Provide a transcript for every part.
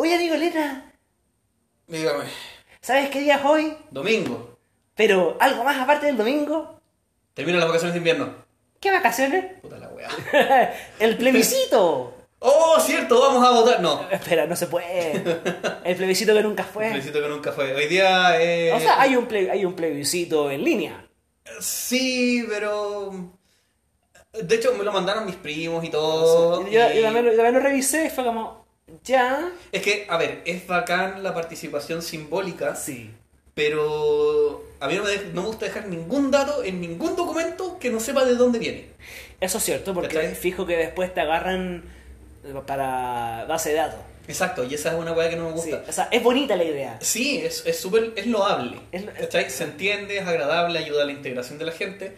Oye, Nicoleta, Dígame. ¿sabes qué día es hoy? Domingo. Pero algo más aparte del domingo. Terminan las vacaciones de invierno. ¿Qué vacaciones? Puta la weá. el plebiscito. ¡Oh, cierto! Vamos a votar. No. Espera, no se puede. El plebiscito que nunca fue. Necesito que nunca fue. Hoy día. Eh... O sea, hay un, ple- hay un plebiscito en línea. Sí, pero. De hecho, me lo mandaron mis primos y todo. Yo, y- yo también, lo- yo también lo revisé y fue como, ya. Es que, a ver, es bacán la participación simbólica, Sí. pero a mí no me, no me gusta dejar ningún dato en ningún documento que no sepa de dónde viene. Eso es cierto, porque ¿Cachai? fijo que después te agarran para base de datos. Exacto, y esa es una weá que no me Sí, gusta. o sea, es bonita la idea. Sí, es es súper, es loable. Es ¿cachai? Se entiende, es agradable, ayuda a la integración de la gente.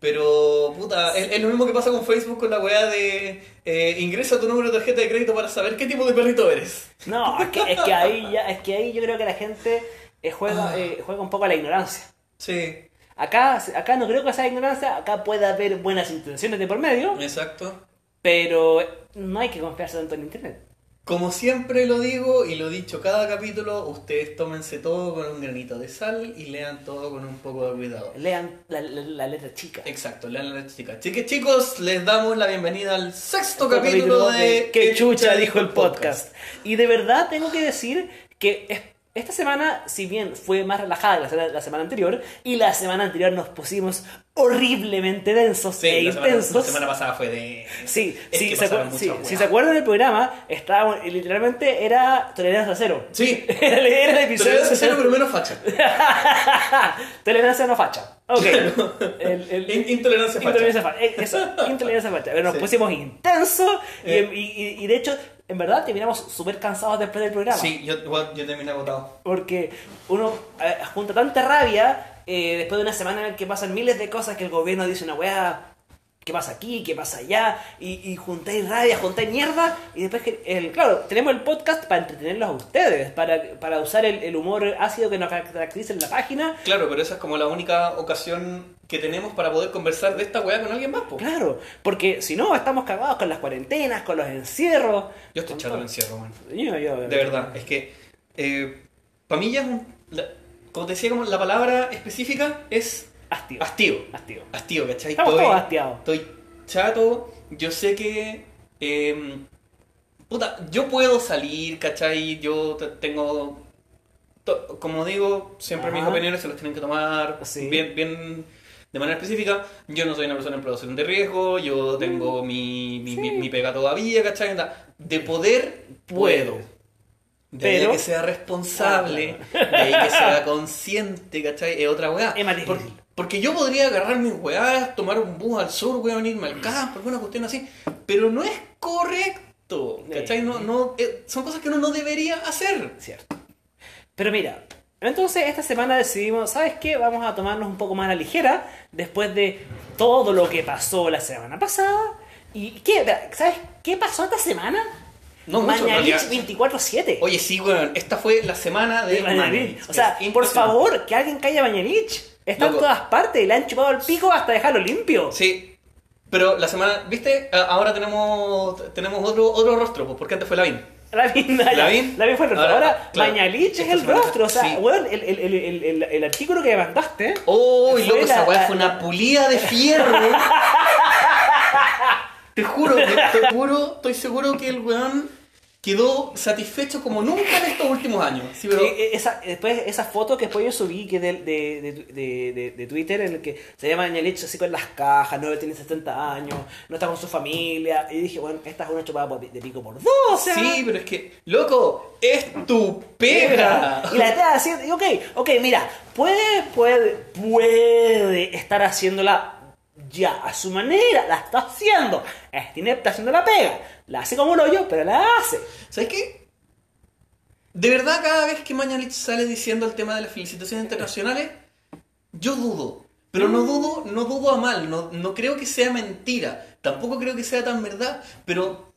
Pero, puta, es, es lo mismo que pasa con Facebook con la weá de eh, ingresa tu número de tarjeta de crédito para saber qué tipo de perrito eres. No, es que, es que ahí ya, es que ahí yo creo que la gente eh, juega, Ah. eh, juega un poco a la ignorancia. Sí, Acá, acá no creo que sea ignorancia, acá puede haber buenas intenciones de por medio, exacto. pero no hay que confiarse tanto en internet. Como siempre lo digo y lo he dicho cada capítulo, ustedes tómense todo con un granito de sal y lean todo con un poco de cuidado. Lean la, la- la letra chica. Exacto, lean la chica. Así que chicos, les damos la bienvenida al sexto capítulo, de Que Chucha dijo el podcast. Y de verdad tengo que decir que es- esta semana, si bien fue más relajada que la, semana- la semana anterior, y la semana anterior nos pusimos horriblemente densos Sí, e la semana, intensos. la semana pasada fue de... Sí, sí, se sí, si se acuerdan del programa, estábamos, y literalmente era tolerancia cero. Sí, Era era el episodio. tolerancia cero, pero menos facha. tolerancia no facha. Ok. El- el- In- intolerancia facha. Intolerancia facha. Eh, Eso, intolerancia facha. Pero nos Sí. pusimos intensos y, Eh. y- y- y de hecho, en verdad, terminamos súper cansados después del programa. Sí, yo, terminé agotado. Porque uno eh, junta tanta rabia eh, después de una semana en la que pasan miles de cosas que el gobierno dice una weá. ¿Qué pasa aquí? ¿Qué pasa allá? Y, y juntáis rabia, juntáis mierda. Y después, que el, claro, tenemos el podcast para entretenerlos a ustedes, para, para usar el, el humor ácido que nos caracteriza en la página. Claro, pero esa es como la única ocasión que tenemos para poder conversar de esta weá con alguien más, po. Claro, porque si no, estamos cagados con las cuarentenas, con los encierros. Yo estoy chato del encierro, man. Yo- yo- De verdad, es que eh, para mí ya es un... la- como te decía, como la palabra específica es Hastío. hastío. Hastío. Hastío, ¿cachai? Estamos Estoy- todos hastiados. Estoy chato, yo sé que... eh, puta, yo puedo salir, ¿cachai? Yo te- tengo... Como digo, siempre mis opiniones se los tienen que tomar Sí. bien, bien de manera específica. Yo no soy una persona en población de riesgo, yo tengo mi, mi, mi- Mm. Sí. mi pega todavía, ¿cachai? De poder, puedo. De ahí Pero- a que sea responsable, de ahí que sea consciente, ¿cachai? Es otra weá. Es difícil. Porque yo podría agarrar mis weás, tomar un bus al sur, weón, irme al campo, alguna cuestión así, pero no es correcto, ¿cachai? No, no, eh, son cosas que uno no debería hacer. Cierto. Pero mira, entonces esta semana decidimos, ¿sabes qué? Vamos a tomarnos un poco más a la ligera después de todo lo que pasó la semana pasada. ¿Y qué? ¿Sabes qué pasó esta semana? No Mañalich realidad. 24-7. Oye, sí, weón, esta fue la semana de, de Mañalich. Mañalich. O sea, por favor, que alguien calle a Mañalich. Está en Loco. todas partes y le han chupado el pico hasta dejarlo limpio. Sí, pero la semana, ¿viste? A- Ahora tenemos tenemos otro otro rostro, pues, porque antes fue Lavín. Lavín, Lavín. Lavín fue el rostro. Ahora, Ahora, claro, Mañalich es esta el semana- rostro. O sea, sí. weón, el, el, el, el, el- el artículo que mandaste. Oh, Fue loco, esa la- weá fue una pulida de fierro. te juro, te, te juro, estoy seguro que el weón quedó satisfecho como nunca en estos últimos años. Sí, pero. Sí, e- esa, después esa foto que después yo subí que de, de, de, de, Twitter en el que se llama Mañalich así con las cajas, no tiene 70 años, no está con su familia. Y dije, bueno, esta es una chupada de pico por dos. O sea, Sí, pero es que, loco, es tu pega. Y la está haciendo. y ok, ok, mira, puede, puede, puede estar haciéndola ya a su manera, la está haciendo. Es inepta haciendo la pega. La hace como un hoyo, pero la hace. ¿Sabes qué? De verdad, cada vez que Mañalich sale diciendo el tema de las felicitaciones internacionales, yo dudo. Pero no dudo, no dudo a mal, no, no creo que sea mentira. Tampoco creo que sea tan verdad, pero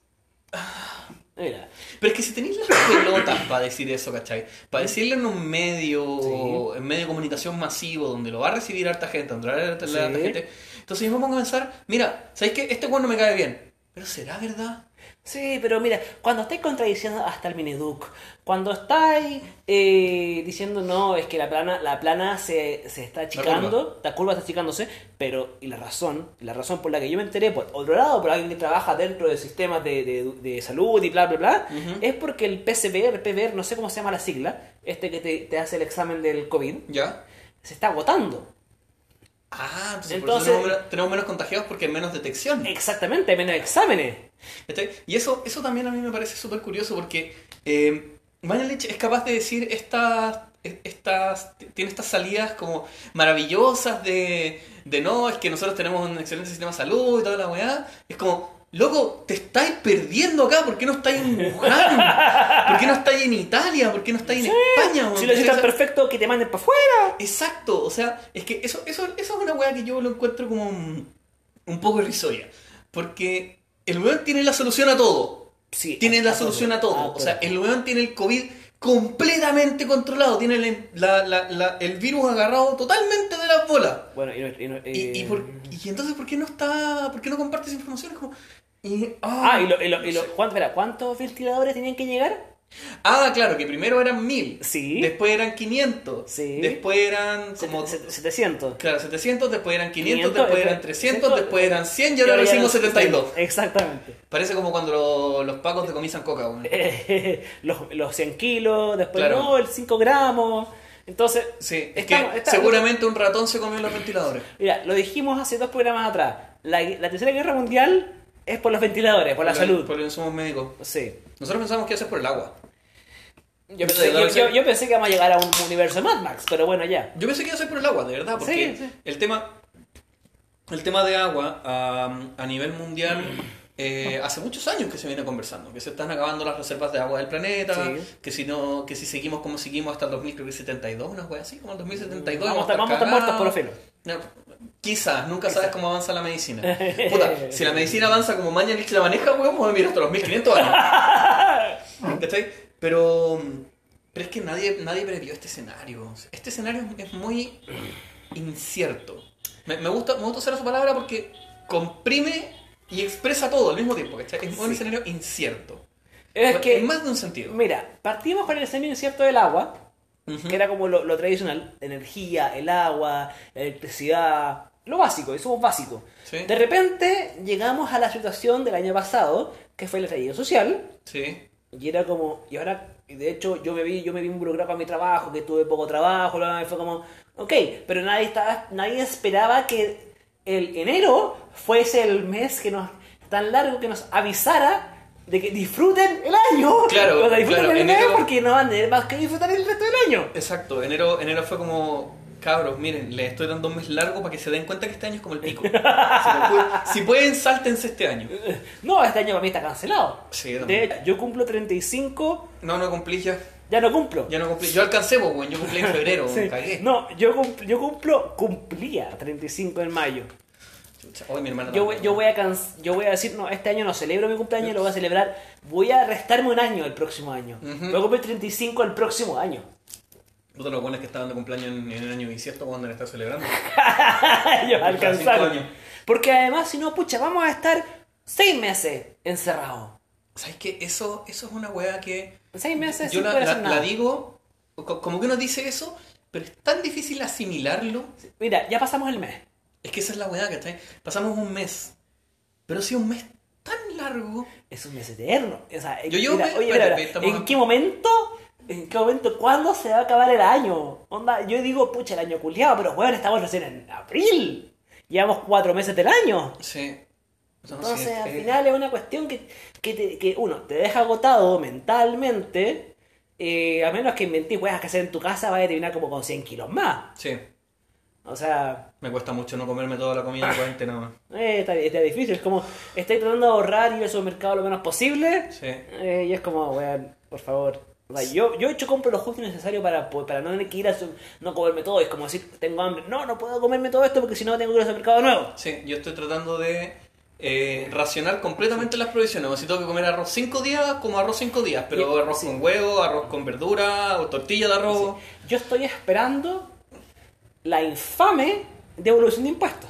Mira, Pero es que si tenéis las pelotas para decir eso, ¿cachai? Para decirlo en un medio, Sí. en medio de comunicación masivo, donde lo va a recibir harta gente, donde lo va a recibir Sí. harta gente. Entonces yo me pongo a pensar, mira, ¿sabéis qué? Este weón no me cae bien. Pero ¿será verdad? Sí, pero mira, cuando estáis contradiciendo hasta el Mineduc, cuando estáis eh, diciendo no, es que la plana, la plana se, se está achicando, la curva. está achicándose, pero, y la razón, la razón por la que yo me enteré, por otro lado, por alguien que trabaja dentro de sistemas de, de- de salud y bla, bla, bla, es porque el PCB, el PBR, no sé cómo se llama la sigla, este que te, te hace el examen del COVID, ¿Ya? se está agotando. Ah, entonces, por Entonces- eso tenemos menos, tenemos menos contagiados porque hay menos detección. Exactamente, hay menos exámenes. Y eso, eso también a mí me parece súper curioso porque eh, Mañalich es capaz de decir estas, estas, tiene estas salidas como maravillosas de, de no, es que nosotros tenemos un excelente sistema de salud y toda la weá. Es como, loco, te estáis perdiendo acá, ¿por qué no estáis en Wuhan? ¿Por qué no estáis en Italia? ¿Por qué no estáis en España? Si lo sea, perfecto, que te manden para afuera. Exacto, o sea, es que eso, eso, eso es una weá que yo lo encuentro como un, un poco irrisoria. Porque el weón tiene la solución a todo. Sí, Tiene la solución a todo. a O sea, el weón tiene el COVID completamente controlado. Tiene el, la- la- la- el virus agarrado totalmente de las bolas. Bueno, y, no- y no- Y, y eh, por- y entonces, ¿por qué no está. ¿Por qué no comparte esa información? Es como. Y- Ah, y, lo, y, lo, y lo- ¿cuánto- espera, ¿cuántos ventiladores tenían que llegar? Ah, claro, que primero eran 1000. Sí. Después eran 500. Sí. Después eran como. Set- set- 700. Claro, 700, después eran 500, 500, después eran 300, después eran 100 y ahora recibimos eran 72. Exactamente. Parece como cuando lo- los pacos decomisan coca, weón. los, los 100 kilos, después Claro. no, el 5 gramos. Entonces, Sí, es estamos- que está- seguramente un ratón se comió los ventiladores. mira, lo dijimos hace dos programas atrás. La, la tercera guerra mundial es por los ventiladores, por la salud. Por los insumos médicos. Sí. Nosotros pensamos que eso es por el agua. Yo pensé, claro, yo- sí. yo- yo pensé que íbamos a llegar a un universo de Mad Max, pero bueno, ya. Yo pensé que iba a ser por el agua, de verdad, porque Sí, sí. el tema el tema de agua a nivel mundial eh, hace muchos años que se viene conversando, que se están acabando las reservas de agua del planeta, Sí. que si no que si seguimos como seguimos hasta el 2072, una wea así, como el 2072 Vamos a vamos estar, vamos a estar muertos por filos. No, Quizás, nunca sabes cómo avanza la medicina. Puta, si la medicina avanza como Mañalich la maneja, weón, podemos vivir hasta los 1500 años. ¿Cachai? Pero, pero es que nadie, nadie previó este escenario. Este escenario es muy incierto. Me, me gusta, me gusta usar esa palabra porque comprime y expresa todo al mismo tiempo. ¿cachai? Es un Sí. escenario incierto. Es que, en más de un sentido. mira, partimos con el escenario incierto del agua, Que era como lo, lo tradicional, energía, el agua, la electricidad, lo básico, insumos básicos. Sí. De repente llegamos a la situación del año pasado, que fue el estallido social, Sí. y era como, y ahora, de hecho, yo me vi, yo me vi involucrado con mi trabajo, que tuve poco trabajo, fue como, ok, pero nadie estaba, nadie esperaba que el enero fuese el mes que nos, tan largo que nos avisara de que disfruten el año. Claro, O sea, disfruten claro, el enero- porque no van a tener más que disfrutar el resto del año. Exacto, enero, enero fue como, cabros, miren, les estoy dando un mes largo para que se den cuenta que este año es como el pico. si, pueden, sáltense este año. No, este año para mí está cancelado. Sí, De hecho, yo cumplo 35, No, no cumplí ya. ya no cumplo. Ya no cumplí. Yo alcancé, pues. Yo cumplí en febrero, Sí. cagué. No, yo, cumpl- yo cumplo, cumplía 35 en mayo. Hoy mi hermana Yo, voy- yo, voy a yo voy a decir, no, este año no celebro mi cumpleaños, lo voy a celebrar. Voy a restarme un año el próximo año. Ujú. Voy a cumplir 35 el próximo año. Puta, los buenos que estaban de cumpleaños en, en el año bisiesto cuando le está celebrando. Ellos alcanzaron. Porque además, si no, pucha, vamos a estar seis meses encerrados. ¿Sabes qué? Eso, eso es una weá que. Seis meses Yo la, la- la digo, co- como que uno dice eso, pero es tan difícil asimilarlo. Mira, ya pasamos el mes. Es que esa es la weá, ¿cachai? Pasamos un mes. Pero si un mes tan largo. Es un mes eterno. O sea, Yo llevo oye, mira, estamos- ¿en qué momento? ¿En qué momento? ¿Cuándo se va a acabar el año? Onda, yo digo, pucha, el año culiado, pero bueno, estamos recién en abril. Llevamos cuatro meses del año. Sí. Entonces, es- al final es una cuestión que, que, te- que, uno, te deja agotado mentalmente. eh, a menos que inventís weas que hacer en tu casa, vaya a terminar como con 100 kilos más. Sí. O sea, Me cuesta mucho no comerme toda la comida en cuarentena. eh, está, está difícil. Es como, estáis tratando de ahorrar y ir al supermercado lo menos posible. Sí. eh, y es como, weón, por favor. O sea, yo, yo he hecho compro lo justo y necesario para, para no tener que ir a su- no comerme todo. Es como decir, tengo hambre. No, no puedo comerme todo esto porque si no tengo que ir al supermercado de nuevo. Sí, yo estoy tratando de eh, racionar completamente las provisiones. O si tengo que comer arroz 5 días, como arroz 5 días. Pero arroz sí. con huevo, arroz con verdura, o tortilla de arroz. Yo estoy esperando la infame devolución de impuestos.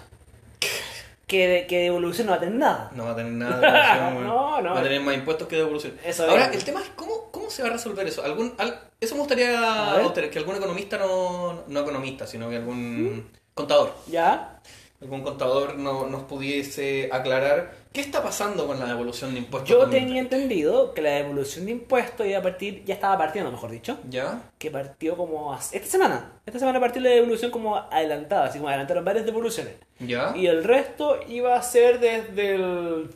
que, de- que devolución no va a tener nada. No va a tener nada de devolución, weón. No, no. Va a tener más impuestos que devolución. Eso Ahora, el tema es cómo, cómo se va a resolver eso. ¿Algún, al- eso me gustaría que algún economista, no, no economista, sino que algún contador, ¿Ya? algún contador no, nos pudiese aclarar qué está pasando con la devolución de impuestos. Yo 2003. tenía entendido que la devolución de impuestos iba a partir, ya estaba partiendo, mejor dicho, ¿Ya? que partió como hace- esta semana. Esta semana partió la devolución como adelantada, así como adelantaron varias devoluciones. ¿Ya? Y el resto iba a ser desde el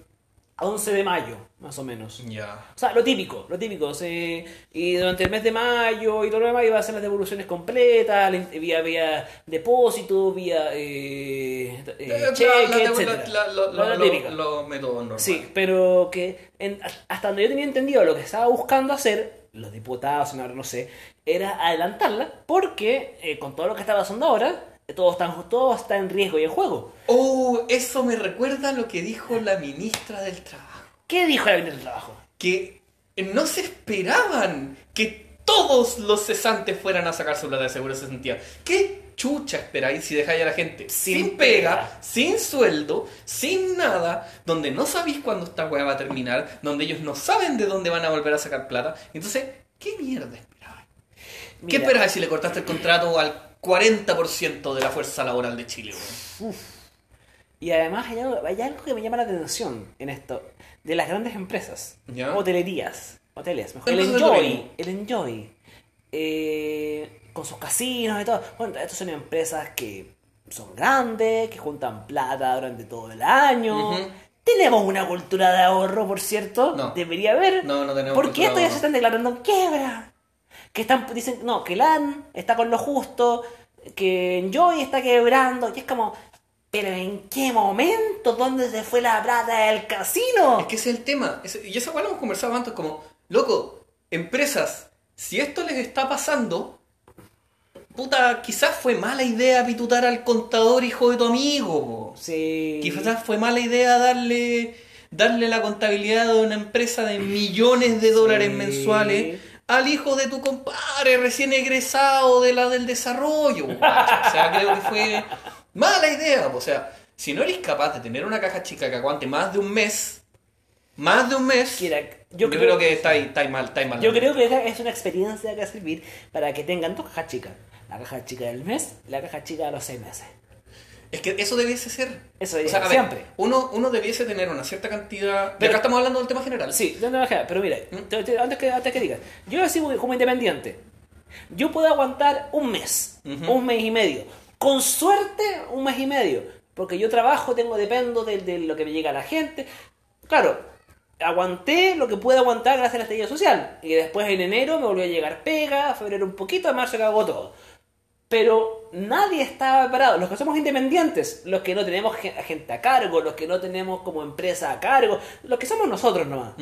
11 de mayo, más o menos. Ya. O sea, lo típico, lo típico. sí. Y durante el mes de mayo y todo lo demás iba a ser las devoluciones completas, vía, vía depósito, vía eh, eh, Eh, cheque, etc. lo- Lo- lo- lo típico. Normales. Sí, pero que en- hasta donde yo tenía entendido lo que estaba buscando hacer, los diputados, no sé, era adelantarla, porque eh, con todo lo que está pasando ahora, todo está, todo está en riesgo y en juego. Oh, eso me recuerda a lo que dijo la ministra del Trabajo. ¿Qué dijo la ministra del Trabajo? Que no se esperaban que todos los cesantes fueran a sacar su plata de seguro de cesantía. ¿Qué chucha esperáis si dejáis a la gente sin, Sin pega, pega. sin sueldo, sin nada, donde no sabéis cuándo esta weá va a terminar, donde ellos no saben de dónde van a volver a sacar plata? Entonces, ¿qué mierda esperabais? ¿Qué Mira, esperabais si le cortaste el contrato al 40% de la fuerza laboral de Chile? weón? Y además hay algo, hay algo que me llama la atención en esto, de las grandes empresas, ¿Ya? hotelerías, hoteles, mejor. El de Enjoy, el Enjoy, eh, con sus casinos y todo. Bueno, estas son empresas que son grandes, que juntan plata durante todo el año. Tenemos una cultura de ahorro, por cierto. No. Debería haber. No, no tenemos ¿Por qué de estos ya ahorro. se están declarando en quiebra? Que están, dicen, no, que LAN está con lo justo, que Enjoy está quebrando, y es como, pero ¿en qué momento? ¿Dónde se fue la plata del casino? Es que ese es el tema. Ese- y eso igual lo hemos conversado antes, como, loco, empresas, si esto les está pasando, puta, quizás fue mala idea pitutar al contador hijo de tu amigo. Sí. Quizás fue mala idea darle, darle la contabilidad de una empresa de millones de dólares Sí. mensuales al hijo de tu compadre recién egresado de la del desarrollo. O sea, creo que fue mala idea. O sea, si no eres capaz de tener una caja chica que aguante más de un mes, más de un mes, Mira, yo, creo, que está ahí, está ahí mal, está ahí mal. Yo creo que esa es una experiencia que va a servir para que tengan dos cajas chicas. La caja chica del mes y la caja chica de los seis meses. Es que eso debiese ser. Eso O sea, a ver, siempre. uno, uno debiese tener una cierta cantidad. Pero- acá estamos hablando del tema general. Sí, no me pero mira, te- antes, que, antes que digas, yo así como como independiente, yo puedo aguantar un mes, un mes y medio, con suerte un mes y medio, porque yo trabajo, tengo, dependo de, de lo que me llega a la gente. Claro, aguanté lo que pude aguantar gracias a la estadía social, y después en enero me volvió a llegar pega, febrero un poquito, en marzo cagó todo. Pero nadie estaba preparado. Los que somos independientes, los que no tenemos gen- gente a cargo, los que no tenemos como empresa a cargo, los que somos nosotros nomás.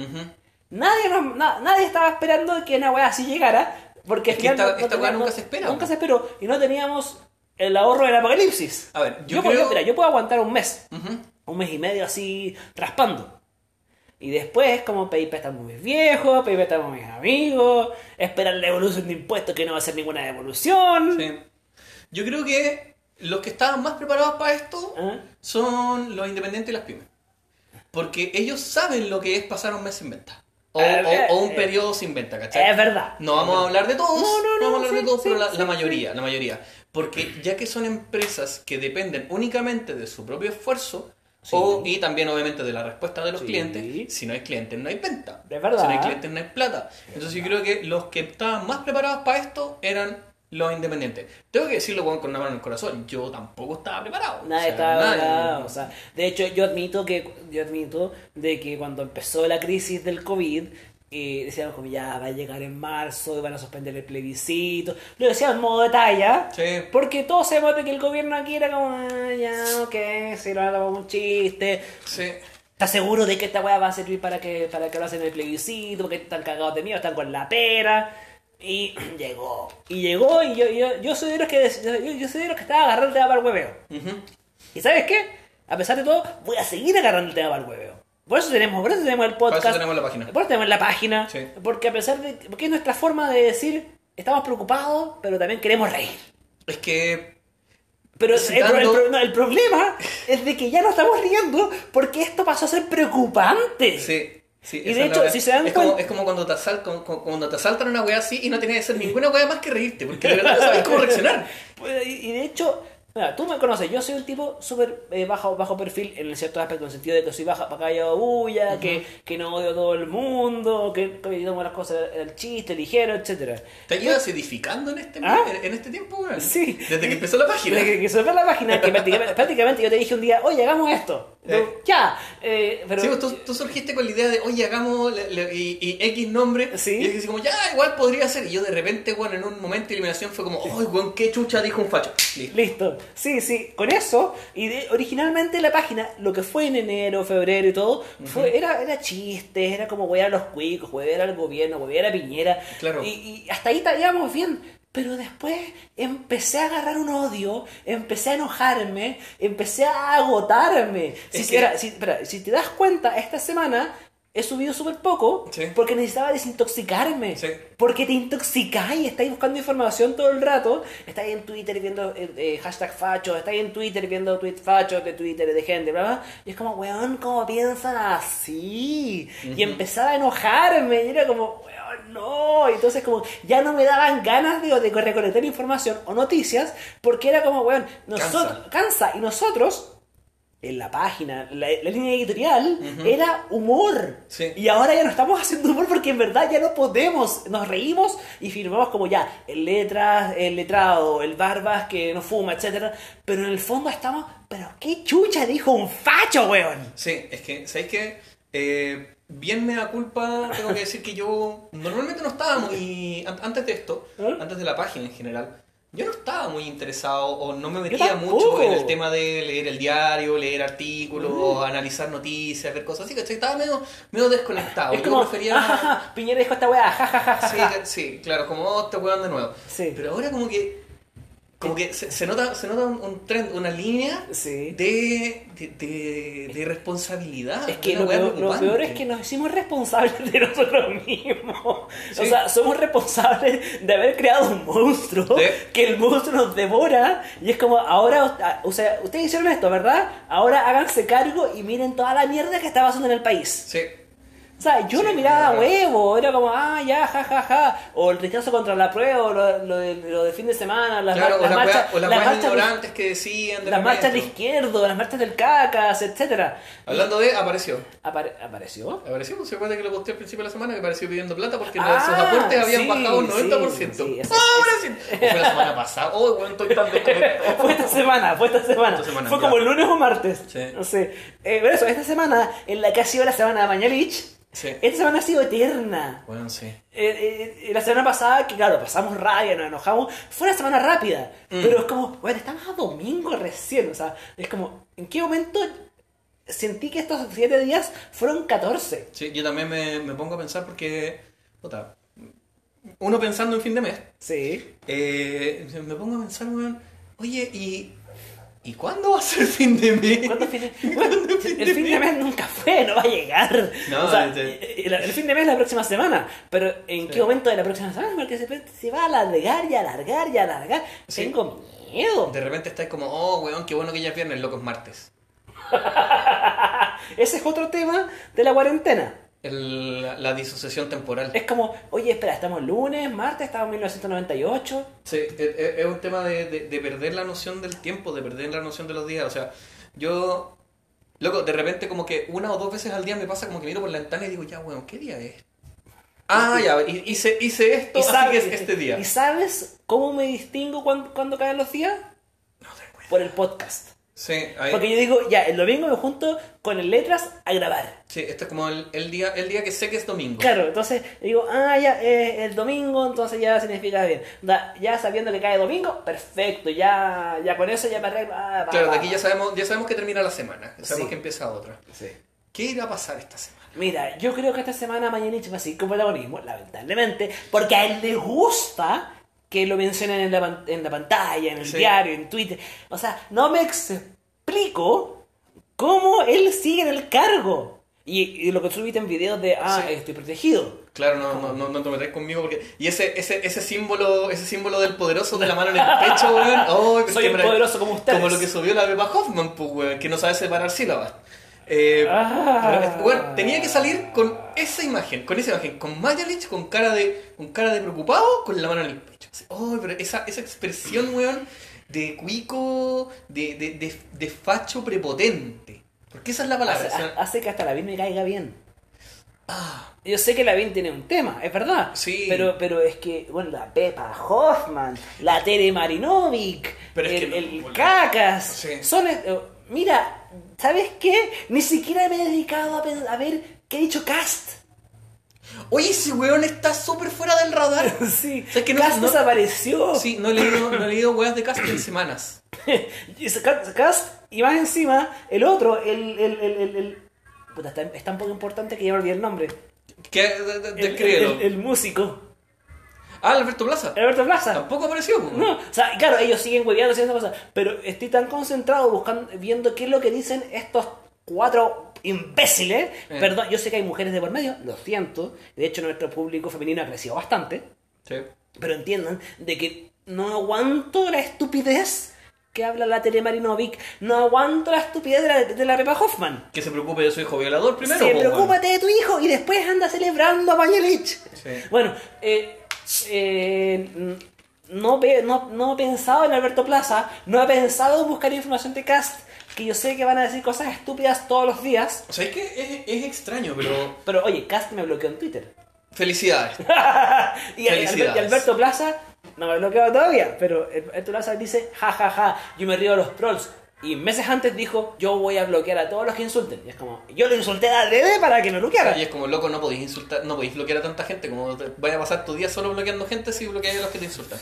Nadie, nos- na- nadie estaba esperando que una weá así llegara. Porque Es que esta- esta weá nunca se espera, Nunca se esperó. Y no teníamos el ahorro del apocalipsis. A ver, yo yo, puedo, mira, yo puedo aguantar un mes. Un mes y medio así, raspando. Y después, como pedir préstamos a mis viejos, pedir préstamos a mis amigos, esperar la devolución de impuestos que no va a ser ninguna devolución. Sí. Yo creo que los que estaban más preparados para esto ¿Ah? son los independientes y las pymes. Porque ellos saben lo que es pasar un mes sin venta. O, o- o un eh, periodo sin venta, ¿cachai? Es verdad. No vamos a hablar de todos, No, no, no, vamos a hablar sí, de todos, sí, pero la, sí, la sí. mayoría, la mayoría. Porque ya que son empresas que dependen únicamente de su propio esfuerzo, o, y también obviamente de la respuesta de los clientes, si no hay clientes no hay venta. Es verdad. Si no hay clientes no hay plata. Entonces yo creo que los que estaban más preparados para esto eran los independientes. Tengo que decirlo con una mano en el corazón, yo tampoco estaba preparado. Nadie O sea, estaba nadie. preparado, o sea, de hecho, yo admito que yo admito de que cuando empezó la crisis del COVID, eh, decíamos como ya va a llegar en marzo, van a suspender el plebiscito. Lo decíamos en modo de talla. Sí. Porque todos sabemos de que el gobierno aquí era como, ah, ya, ok, si lo hagamos un chiste. Sí. ¿Estás seguro de que esta weá va a servir para que, para que lo hacen el plebiscito? Porque están cagados de miedo, están con la pera. Y llegó. Y llegó y yo, yo, yo soy de los que yo, yo soy de los que estaba agarrando el tema para el hueveo. ¿Y sabes qué? A pesar de todo, voy a seguir agarrando el tema para el hueveo. Por eso tenemos, por eso tenemos el podcast. Para eso tenemos la página. Por eso tenemos la página. Sí. Porque a pesar de. Porque es nuestra forma de decir, estamos preocupados, pero también queremos reír. Es que Pero el, no, el problema es de que ya no estamos riendo porque esto pasó a ser preocupante. Sí. Sí, Y de hecho, si se dan es como, cuenta- es como cuando te asaltan, como- cuando te asaltan una wea así y no tienes que hacer ninguna wea más que reírte, porque de verdad no sabes cómo reaccionar. Y de hecho, mira, tú me conoces, yo soy un tipo súper eh, bajo, bajo perfil en ciertos aspectos, en el sentido de que soy baja para callado bulla, que, que no odio a todo el mundo, que, que tomo las cosas el chiste, ligero, etcétera. ¿Te has ido acidificando en este, ¿Ah? en, este tiempo, weón? Sí. Desde que empezó la página. Desde que, ve la página, que prácticamente, prácticamente yo te dije un día, oye, hagamos esto. Tú, Eh. Ya, eh, pero... Sí, pues tú, tú surgiste con la idea de, oye, hagamos le- le- y, y X nombre. Sí. Y yo dije como, ya, igual podría ser. Y yo de repente, bueno, en un momento de eliminación fue como, ay, weón, qué chucha dijo un facho. Listo. Listo. Sí, sí, con eso. Y de- originalmente la página, lo que fue en enero, febrero y todo, fue, era, era chistes, era como huear a los cuicos, huear al gobierno, huear a Piñera. Claro. Y, y hasta ahí íbamos bien. Pero después empecé a agarrar un odio, empecé a enojarme, empecé a agotarme. Si, que- si, espera, si te das cuenta, esta semana he subido súper poco Sí. porque necesitaba desintoxicarme. Sí. Porque te intoxicáis, estáis buscando información todo el rato, estáis en Twitter viendo eh, eh, hashtag facho, estáis en Twitter viendo tweets fachos de Twitter de gente, bla, bla, y es como, weón, ¿cómo piensan así? Y empezaba a enojarme, y era como, weón, no, y entonces como ya no me daban ganas de, de recolectar información o noticias, porque era como, weón, nosotros, cansa, y nosotros en la página, la, la línea editorial, era humor. Sí. Y ahora ya no estamos haciendo humor porque en verdad ya no podemos. Nos reímos y firmamos como ya, el letras, el letrado, el barbas que no fuma, etcétera Pero en el fondo estamos, pero qué chucha dijo un facho, weón. Sí, es que, ¿sabéis qué? Eh, bien me da culpa, tengo que decir que yo normalmente no estaba muy... an- Antes de esto, ¿Eh? antes de la página en general, yo no estaba muy interesado o no me metía mucho en el tema de leer el diario, leer artículos, analizar noticias, ver cosas así, que estaba medio, medio desconectado. es yo como, prefería... "Ajaja, Piñera dijo esta weá, jajaja. Sí, que- sí, claro, como oh, te weón de nuevo. Sí. Pero ahora como que como que se, se nota se nota un, un trend, una línea Sí. de, de, de, de responsabilidad. Es que lo peor, lo peor es que nos hicimos responsables de nosotros mismos. O sea, somos responsables de haber creado un monstruo Sí. que el monstruo nos devora. Y es como, ahora, o sea, ustedes hicieron esto, ¿verdad? Ahora háganse cargo y miren toda la mierda que está pasando en el país. Sí. O yo Sí, no miraba huevo, era como, ah, ya, ja, ja, ja. O el rechazo contra la prueba, o lo, lo de, lo de fin de semana, las, Claro, o las las marchas, weas- o las las marchas de- ignorantes que decían de las marchas de izquierdo, las marchas del cacas, etcétera. Hablando de, apareció. Apare- ¿Apareció? Apareció, pues, se acuerda que lo posté al principio de la semana que apareció pidiendo plata porque Ah, sus aportes habían sí, bajado un sí, 90%. sí, sí. O Fue la semana pasada. Oh, bueno, estoy tan fue esta semana, fue esta semana. Esta semana, fue ya. como el lunes o martes. Sí. No sé. Eh, pero eso, esta semana, en la que ha sido la semana de Mañalich, Sí. esta semana ha sido eterna. Bueno, sí. Eh, eh, la semana pasada, que claro, pasamos rabia, nos enojamos, fue una semana rápida. Mm. Pero es como, bueno, estamos a domingo recién. O sea, es como, ¿en qué momento sentí que estos 7 días fueron 14? Sí, yo también me, me pongo a pensar porque, puta, uno pensando en fin de mes, Sí. eh, me pongo a pensar, weón, oye, ¿y, ¿y cuándo va a ser fin de mes? ¿Cuántos fines? Bueno, el fin de mes nunca fue, no va a llegar. No, o sea, este- el, el fin de mes es la próxima semana. Pero ¿en qué momento de la próxima semana? Porque se, se va a alargar y alargar y alargar. Sí. Tengo miedo. De repente estáis como, oh, weón, qué bueno que ya es viernes, loco, es martes. Ese es otro tema de la cuarentena. El- la, la disociación temporal. Es como, oye, espera, estamos lunes, martes, estamos en 1998. Sí, es, es- es un tema de, de- de perder la noción del tiempo, de perder la noción de los días. O sea, yo, loco, de repente como que una o dos veces al día me pasa como que miro por la ventana y digo, ya, weón, ¿qué día es? Ah, ya, hi- hice, hice esto, así que es este día. ¿Y sabes cómo me distingo cuando, cuando caen los días? No tengo idea. Por el podcast. Sí, ahí- Porque yo digo, ya, el domingo me junto con el letras a grabar. sí, este es como el, el día el día que sé que es domingo. Claro, entonces digo, ah, ya, eh, el domingo, entonces ya significa bien. Da- ya sabiendo que cae domingo, perfecto, ya, ya con eso ya me arreglo. ah, Claro, va, de aquí va. ya sabemos, ya sabemos que termina la semana, ya sabemos Sí. que empieza otra. Sí. ¿Qué irá a pasar esta semana? Mira, yo creo que esta semana Mañanich va a seguir con protagonismo, lamentablemente, porque a él le gusta que lo mencionen en la, en la pantalla, en el Sí. diario, en Twitter. O sea, no me explico cómo él sigue en el cargo. Y, y lo que tú viste en videos de, ah, Sí. estoy protegido. Claro, no, no, no, no te metáis conmigo porque. Y ese, ese, ese símbolo, ese símbolo del poderoso de la mano en el pecho, weón. Oh, Soy poderoso como ustedes. Como lo que subió la Beba Hoffman, pues, weón, que no sabe separar sílabas. Eh, Ah. weón, tenía que salir con esa imagen, con esa imagen, con Mayalich con cara de, con cara de preocupado, con la mano en el pecho. Oh, pero esa, esa expresión, weón, de cuico, de, de, de, de facho prepotente. Porque esa es la palabra. Hace, o sea, hace que hasta la me caiga bien. ah, Yo sé que la tiene un tema, es verdad. Sí. Pero, pero es que, bueno, la Pepa Hoffman, la Tere Marinovic, Pero es el, que- el Cacas, Sí. son... eh, Mira, ¿sabes qué? Ni siquiera me he dedicado a, a ver qué ha dicho Cast. Oye, ese weón está súper fuera del radar. sí, O sea, que no- Cast no- desapareció. Sí, no he leído, no he leído weas de cast en semanas. Cast, y más encima, el otro, el... el, el, el, el- puta, está- es tan poco importante que ya olvidé el nombre. ¿Qué? De- de- El, Descríbelo. el- el músico, Ah, Alberto Plaza. Alberto Plaza. Tampoco apareció. No, o sea, claro, ellos siguen hueveando haciendo cosas, pero estoy tan concentrado buscando, viendo qué es lo que dicen estos cuatro imbéciles. Eh. Perdón, yo sé que hay mujeres de por medio, lo siento. De hecho, nuestro público femenino ha crecido bastante. Sí. Pero entiendan de que no aguanto la estupidez que habla la Tere Marinovic. No aguanto la estupidez de la, de la Pepa Hoffman. Que se preocupe de su hijo violador primero. Sí, po, preocúpate de tu hijo y después anda celebrando a Pañelich. Sí. Bueno, eh, eh, no, no, no he pensado en Alberto Plaza, no he pensado en buscar información de cast, que yo sé que van a decir cosas estúpidas todos los días. O sea, es que es, es extraño, pero. Pero oye, Cast me bloqueó en Twitter. Felicidades. y, Al- Felicidades. y Alberto Plaza no me bloqueó todavía, pero Alberto Plaza dice, ja, ja, ja, yo me río de los trolls. Y meses antes dijo, yo voy a bloquear a todos los que insulten. Y es como, yo lo insulté a Dede para que me bloqueara. Y es como, loco, no podéis insultar, no podéis bloquear a tanta gente. Como vaya a pasar tu día solo bloqueando gente si bloqueáis a los que te insultan.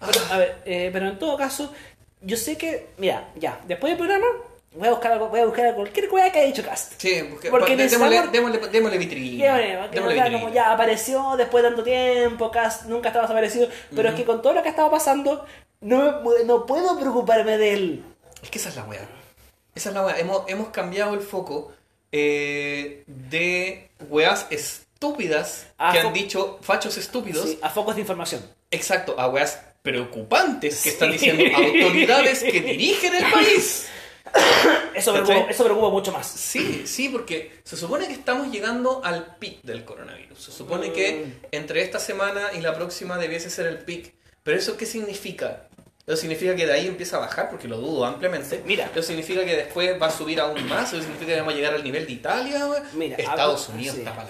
Pero, a ver, eh, pero en todo caso, yo sé que, mira, ya, después del programa, voy a buscar, voy a buscar cualquier cosa que haya dicho Cast. Sí, porque, Porque pa- démosle, necesitamos- démosle, démosle vitrina. Démosle sea vitrina. como ya apareció después de tanto tiempo, Cast nunca estaba desaparecido, pero es que con todo lo que ha estado pasando, no, no puedo preocuparme de él. Es que esa es la weá. Esa es la weá. Hemos, hemos cambiado el foco eh, de weás estúpidas Ah, que han dicho fachos estúpidos. Sí, a focos de información. Exacto, a weas preocupantes que están Sí. diciendo autoridades que dirigen el país. Eso preocupa, eso preocupa mucho más. Sí, sí, porque se supone que estamos llegando al pic del coronavirus. Se supone que Mm. entre esta semana y la próxima debiese ser el pic. Pero ¿eso qué significa? Eso significa que de ahí empieza a bajar, porque lo dudo ampliamente. Mira. Eso significa que después va a subir aún más. Eso significa que vamos a llegar al nivel de Italia. Mira, Estados Unidos sí. está para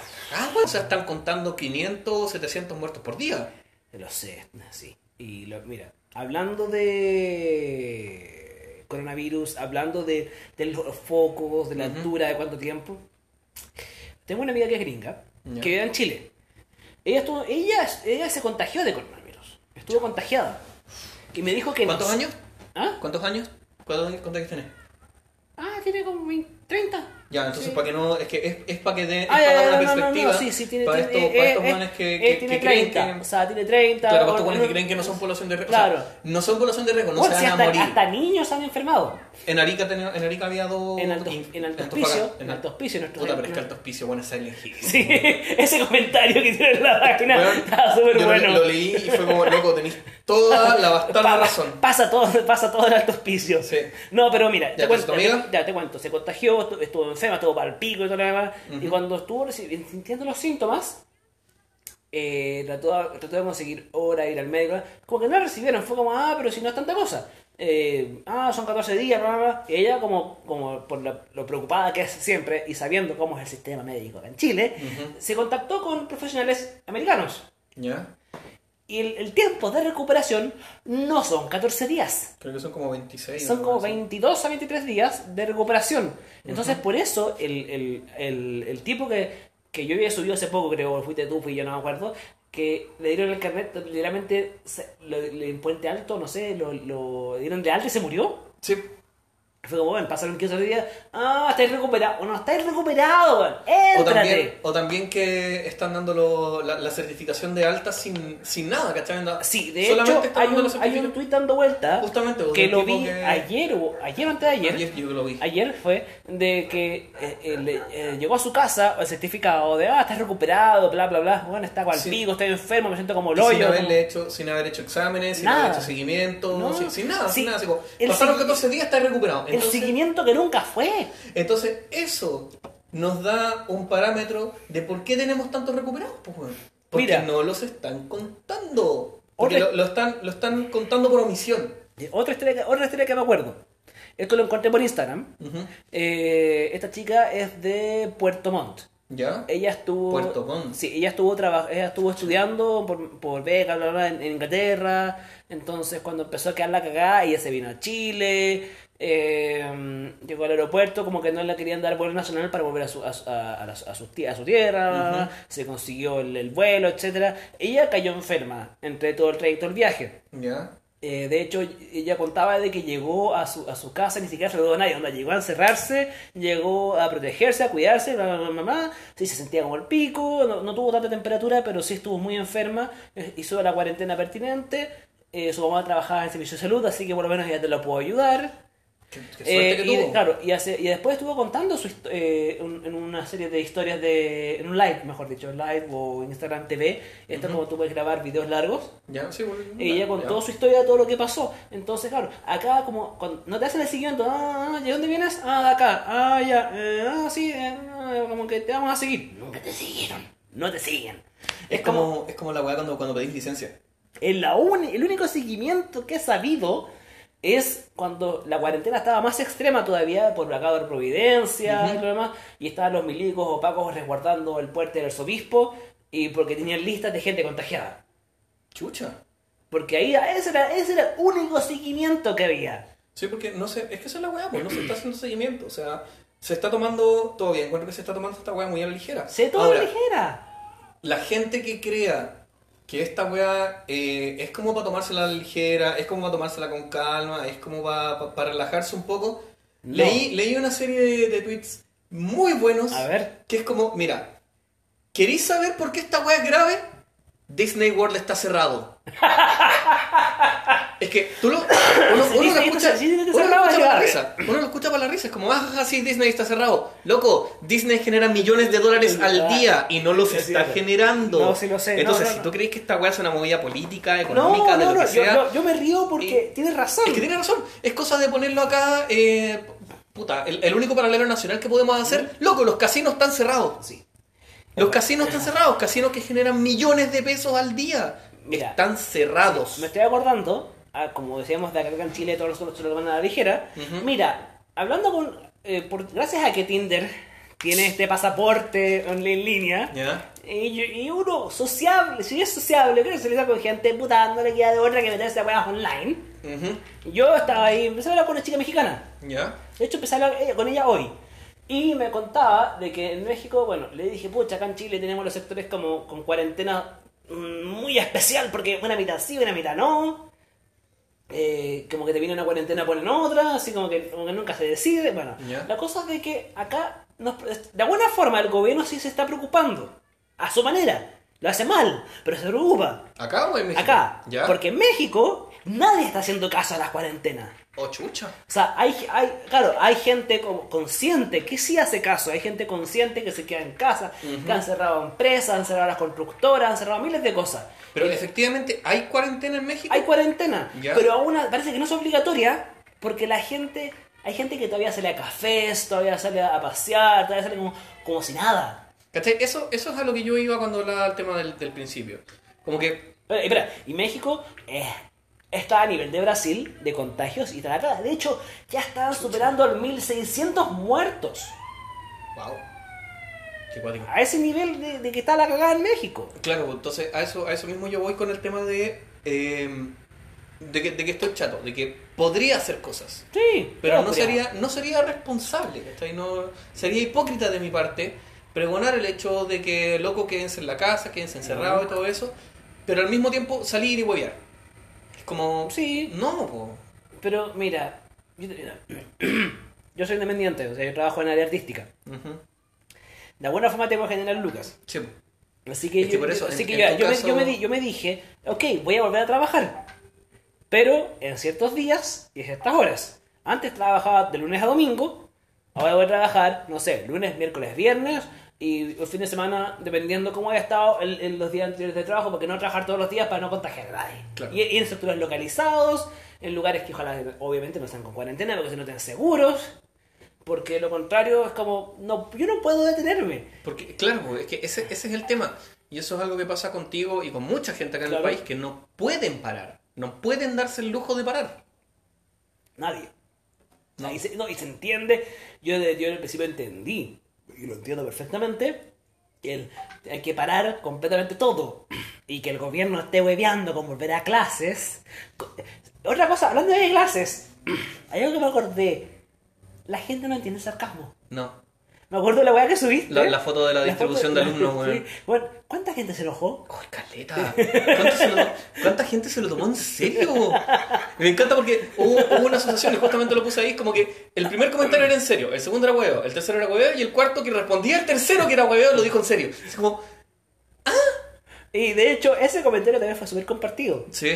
güey. O sea, están contando 500, 700 muertos por día. Lo sé, sí. Y lo- mira, hablando de coronavirus, hablando de, de los focos, de la Ujú. altura, de cuánto tiempo. Tengo una amiga que es gringa, que vive en Chile. Ella, estuvo, ella, ella se contagió de coronavirus. Estuvo contagiada. Y me dijo que... no- ¿Cuántos años? ¿Ah? ¿Cuántos años? ¿Cuántos años cuántos años tienes? Ah, tiene como 20, 30. Ya, entonces Sí. para que no, es que es, es para que dé Ah, para una no, perspectiva no, sí, sí, tiene, para, tiene- estos, para eh, estos eh, manes que, eh, que, tiene que creen 30, que o sea, tiene 30. claro, para estos manes que creen que no son población de riesgo, Claro. no son población de riesgo, no Bueno, se si van a hasta, morir. hasta niños han enfermado. En Arica tenía- en Arica había dos En Alto, en Alto Hospicio. En Alto Hospicio. nuestro- Puta, pero es que Alto Hospicio, bueno, es Silent Hill. Sí, ese comentario que tiene en la página Weón, estaba súper yo lo- bueno. Lo, leí y fue como, loco, tenéis toda la bastarda razón. Pasa todo, pasa todo en alto hospicio. Sí. No, pero mira, te Ya, cuento, ¿tu amiga? ya te cuento, se contagió, estu- estuvo enferma, estuvo para el pico y todo lo demás. Y cuando estuvo sintiendo los síntomas, eh, trató, trató de conseguir hora, ir al médico. Como que no la recibieron, fue como, ah, pero si no es tanta cosa. Eh, ah, son 14 días, bla, bla, bla. Y ella, como, como por la- lo preocupada que es siempre y sabiendo cómo es el sistema médico en Chile, se contactó con profesionales americanos. ¿Ya? Y el, el tiempo de recuperación no son 14 días. Creo que son como 26. Son ¿no? como Sí. 22 a 23 días de recuperación. Entonces, por eso, el, el, el, tipo que, que yo había subido hace poco, creo, fuiste tú, fui yo, no me acuerdo, que le dieron el carnet, literalmente, lo- le- en Puente Alto, no sé, lo, lo dieron de alta y se murió. Sí. Fue como, bueno, pasaron 15 días, ah, estáis recuperado. O no, estáis recuperado, weón. O también, o también que están dando lo- la, la certificación de alta sin, sin nada, ¿cachai? Sí, de solamente hecho, hay dando un, la hay un tweet dando vuelta Justamente, de que lo vi que- ayer, o ayer antes de ayer. Ayer yo lo vi. Ayer fue de que eh, eh, le- eh, llegó a su casa el certificado de, ah, estás recuperado, bla, bla, bla. Bueno, está cual Sí. pico, estoy enfermo, me siento como Y sin, como- hecho, sin haber hecho exámenes, sin Nada. haber hecho seguimiento, No. sin, sin nada, Sí. sin nada. Así como, El pasaron segui- 14 días, está recuperado. El seguimiento que nunca fue. entonces, eso nos da un parámetro de por qué tenemos tantos recuperados, pues, weón. Porque Mira. no los están contando. Porque Otra- lo, lo están, lo están contando por omisión. Otra historia, que, otra historia que me acuerdo. Esto lo encontré por Instagram. Eh, esta chica es de Puerto Montt. ¿Ya? Ella estuvo. Puerto Montt. Sí, ella estuvo traba- ella estuvo estudiando por, por beca, bla, bla, en, en Inglaterra. Entonces, cuando empezó a quedar la cagada, ella se vino a Chile. Eh, llegó al aeropuerto, como que no le querían dar vuelo nacional para volver a su, a, a- a su, tie- a su tierra. Se consiguió el, el vuelo, etcétera Ella cayó enferma entre todo el trayecto del viaje. Eh, de hecho, ella contaba de que llegó a su, a su casa, ni siquiera saludó a nadie, onda, llegó a encerrarse, llegó a protegerse, a cuidarse, bla, bla. sí, se sentía como el pico, no, no tuvo tanta temperatura, pero sí estuvo muy enferma, eh, hizo la cuarentena pertinente, eh, su mamá trabajaba en servicio de salud, así que por lo menos ella te lo puedo ayudar. Qué, qué Eh, que y, de- tuvo. claro, y, hace- y después estuvo contando su eh, un- en una serie de historias de. en un live, mejor dicho, live o Instagram TV. Esto es como tú puedes grabar videos largos. ¿Ya? Sí, bueno, Y ella ya. contó su historia de todo lo que pasó. Entonces, claro, acá como cuando no te hacen el seguimiento, ah, ah, ¿de dónde vienes? Ah, de acá, ah, ya, eh, ah, sí, eh, ah, como que te vamos a seguir. Nunca te siguieron, no te siguen. Es como, es como la weá cuando, cuando pedís licencia. El, la uni- el único seguimiento que he sabido es cuando la cuarentena estaba más extrema todavía por acá de Providencia y lo demás, y estaban los milicos o pacos resguardando el puente del arzobispo y porque tenían listas de gente contagiada. Chucha. Porque ahí ese era, ese era el único seguimiento que había. Sí, porque no sé, es que esa es la weá, pues no se está haciendo seguimiento. O sea, se está tomando, todo bien, encuentro que se está tomando esta weá muy a la ligera. Se todo Ahora, ligera. la gente que crea que esta weá eh, es como para tomársela ligera, es como para tomársela con calma, es como para, para relajarse un poco. No. Leí, leí una serie de, de tweets muy buenos. A ver. Que es como, mira, ¿queréis saber por qué esta weá es grave? Disney World está cerrado. es que tú lo, uno, uno lo escucha, uno lo para la risa. Uno lo escucha para la risa. Es como, ah, sí, Disney está cerrado. Loco, Disney genera millones de dólares al día y no los está generando. No, sí lo sé. Entonces, si tú crees que esta weá es una movida política, económica, de lo que sea, yo- yo me río porque tienes razón. es que tiene razón. Es cosa de ponerlo acá. eh, puta, el, el único paralelo nacional que podemos hacer. Loco, los casinos están cerrados. Sí. Los casinos están cerrados. Casinos que generan millones de pesos al día. Mira, están cerrados. Me estoy acordando, ah, como decíamos de acá en Chile, todos los otros se lo toman a la ligera. Mira, hablando con. eh, por, gracias a que Tinder tiene este pasaporte en línea. ¿Ya? Y, y uno sociable, si es sociable, creo que se le con gente puta, no le queda de otra que meterse a weas online. Yo estaba ahí, empecé a hablar con una chica mexicana. ¿Ya? De hecho, empecé a hablar eh, con ella hoy. Y me contaba de que en México, bueno, le dije, pucha, acá en Chile tenemos los sectores como con cuarentena muy especial, porque una mitad sí, una mitad no. Eh, como que te viene una cuarentena, ponen otra, así como que, como que nunca se decide. Bueno, Ya. la cosa es de que acá, nos- de alguna forma, el gobierno sí se está preocupando. A su manera. Lo hace mal, pero se preocupa. ¿Acá o en México? Acá. ¿Ya? Porque en México nadie está haciendo caso a las cuarentenas. Oh, chucha. O sea, hay, hay, claro, hay gente consciente que sí hace caso, hay gente consciente que se queda en casa, que han cerrado empresas, han cerrado las constructoras, han cerrado miles de cosas. Pero efectivamente, ¿hay cuarentena en México? Hay cuarentena, Ya. pero aún parece que no es obligatoria porque la gente, hay gente que todavía sale a cafés, todavía sale a pasear, todavía sale como, como si nada. ¿Cachai? Eso, eso es a lo que yo iba cuando hablaba del tema del, del principio. Como que Espera, espera, y México eh, está a nivel de Brasil de contagios y tal, tal. De hecho, ya están superando los 1600 muertos. Wow. Qué cuático. A ese nivel de, de que está la cagada en México. Claro, pues, entonces a eso, a eso mismo yo voy con el tema de, eh, de, que, de que estoy chato, de que podría hacer cosas, Sí, pero no podría. sería, no sería responsable. No, sería hipócrita de mi parte pregonar el hecho de que loco quédense en la casa, quédense encerrados y todo eso, pero al mismo tiempo salir y huevear. Como... Sí. No, po. Pero mira, Yo, yo soy independiente, o sea, yo trabajo en área artística. Ujú. De alguna forma tengo que generar lucas. Sí. Así que, Es que yo, por eso, así en- que en yo, tu yo me, caso- yo me di- yo me dije, ok, voy a volver a trabajar. Pero en ciertos días y a ciertas horas. Antes trabajaba de lunes a domingo, ahora voy a trabajar, no sé, lunes, miércoles, viernes y el fin de semana, dependiendo cómo haya estado en, en los días anteriores de trabajo, porque no trabajar todos los días para no contagiar a nadie. Claro. Y, y en estructuras localizados, en lugares que ojalá obviamente no estén con cuarentena, porque si no estén seguros. Porque lo contrario es como, no, yo no puedo detenerme. Porque, claro, es que ese, ese es el tema. Y eso es algo que pasa contigo y con mucha gente acá en Claro. el país que no pueden parar. No pueden darse el lujo de parar. Nadie. O sea, No. y, se, no, y se entiende, yo, yo en el principio entendí, y lo entiendo perfectamente, que hay que parar completamente todo. Y que el gobierno esté hueveando con volver a clases. Otra cosa, hablando de clases, hay algo que me acordé. La gente no entiende sarcasmo. No. Me acuerdo de la weá que subiste. La- la foto de la distribución de alumnos, sí. weón. Bueno, ¿cuánta gente se enojó? ¡Uy, caleta! ¿Cuánto se lo- ¿Cuánta gente se lo tomó en serio? Me encanta porque hubo, hubo una asociación, y justamente lo puse ahí, como que el primer comentario era en serio, el segundo era hueveo, el tercero era hueveo, y el cuarto que respondía al tercero que era hueveo lo dijo en serio. Es como, Y de hecho, ese comentario también fue súper compartido. sí,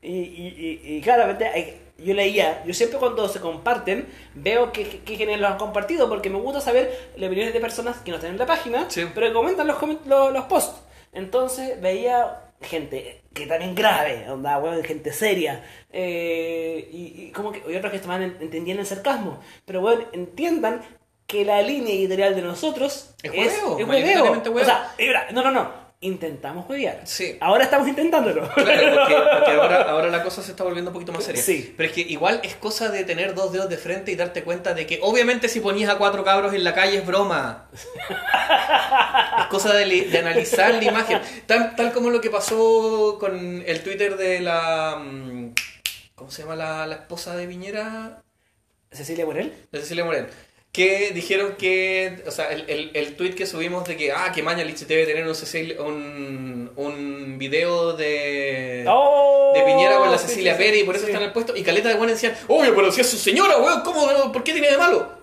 Y, y, y, y claramente hay- yo leía, yo siempre cuando se comparten veo que, que, quienes lo han compartido porque me gusta saber las opiniones de personas que no están en la página, Sí. pero que comentan los, los, los posts. Entonces veía gente que también grave, onda, weón, gente seria, eh, y, y como que y otros que estaban en- entendían el sarcasmo, pero bueno, entiendan que la línea editorial de nosotros Es es, hueveo, es hueveo. O sea, no, no, no, intentamos huevear. Sí. Ahora estamos intentándolo. Claro, porque, porque ahora, ahora la cosa se está volviendo un poquito más seria. Sí. Pero es que igual es cosa de tener dos dedos de frente y darte cuenta de que obviamente si ponías a cuatro cabros en la calle es broma. es cosa de, li- de analizar la imagen. Tal, tal como lo que pasó con el Twitter de la... mm, ¿Cómo se llama la, la esposa de Viñera? Cecilia Morel. de Cecilia Morel, que dijeron que, o sea, el, el, el tweet que subimos de que, ah, que Mañalich debe tener un, Cecilia- un, un video de, ¡Oh! de Piñera con la Cecilia sí, sí, Pérez y por eso sí. está en el puesto. Y Caleta de Buena decían, obvio, pero si es su señora, weón, ¿cómo? ¿por qué tiene de malo?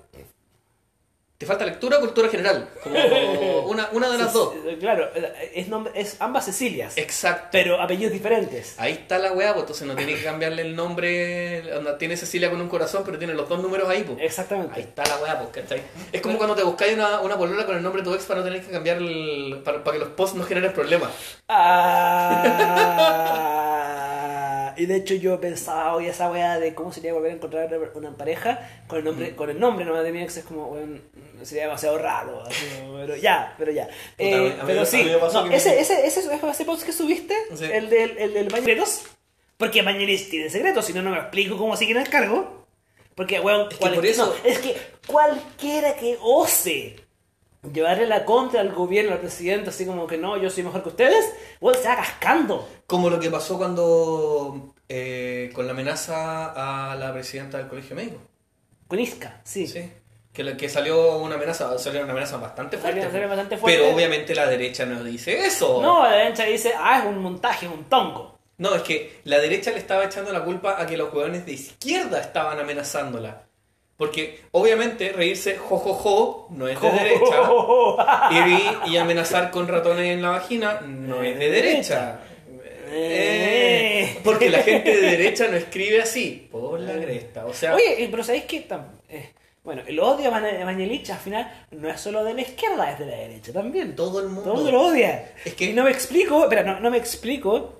Te falta lectura o cultura general, como una, una de las Sí, dos. Claro, es, nombre- es ambas Cecilias, Exacto. pero apellidos diferentes. Ahí está la weá, pues entonces no tiene que cambiarle el nombre. Tiene Cecilia con un corazón, pero tiene los dos números ahí, pues. Ahí Exactamente. está la weá, pues, ¿cachai? Es como cuando te buscáis una, una polola con el nombre de tu ex para no tener que cambiar el. para, para que los posts no generen problemas. Ah, y de hecho yo pensaba hoy esa weá de cómo sería volver a encontrar una pareja con el nombre, Mm. con el nombre nomás de mi ex es como, weón, sería demasiado raro. así pero ya, pero ya. Eh, pero sí, no, ese, ese, ese, ese post que subiste, Sí. el del, el del Bañeros, porque Bañeros tiene secretos, si no, no me explico cómo siguen el cargo. Porque, weón, Es que por eso- no, es que cualquiera que ose llevarle la contra al gobierno, al presidente, así como que no, yo soy mejor que ustedes, weón, se va cascando. Como lo que pasó cuando. eh, con la amenaza a la presidenta del colegio médico. Con Isca, sí. Sí. Que, la- que salió una amenaza, salió una amenaza bastante fuerte. Salió- salió bastante fuerte. Pero obviamente la derecha no dice eso. No, la derecha dice, ah, es un montaje, un tongo. No, es que la derecha le estaba echando la culpa a que los hueones de izquierda estaban amenazándola. Porque obviamente reírse jojojo no es de derecha. Y, y amenazar con ratones en la vagina no es de derecha. Eh, porque la gente de derecha no escribe así, por la cresta. O sea, Oye, eh, pero ¿sabéis qué? Eh, bueno, el odio a Mañe- a Mañelich al final no es solo de la izquierda, es de la derecha también. todo el mundo. Todo el mundo lo odia. Es que- Y no me explico, espera, no, no me explico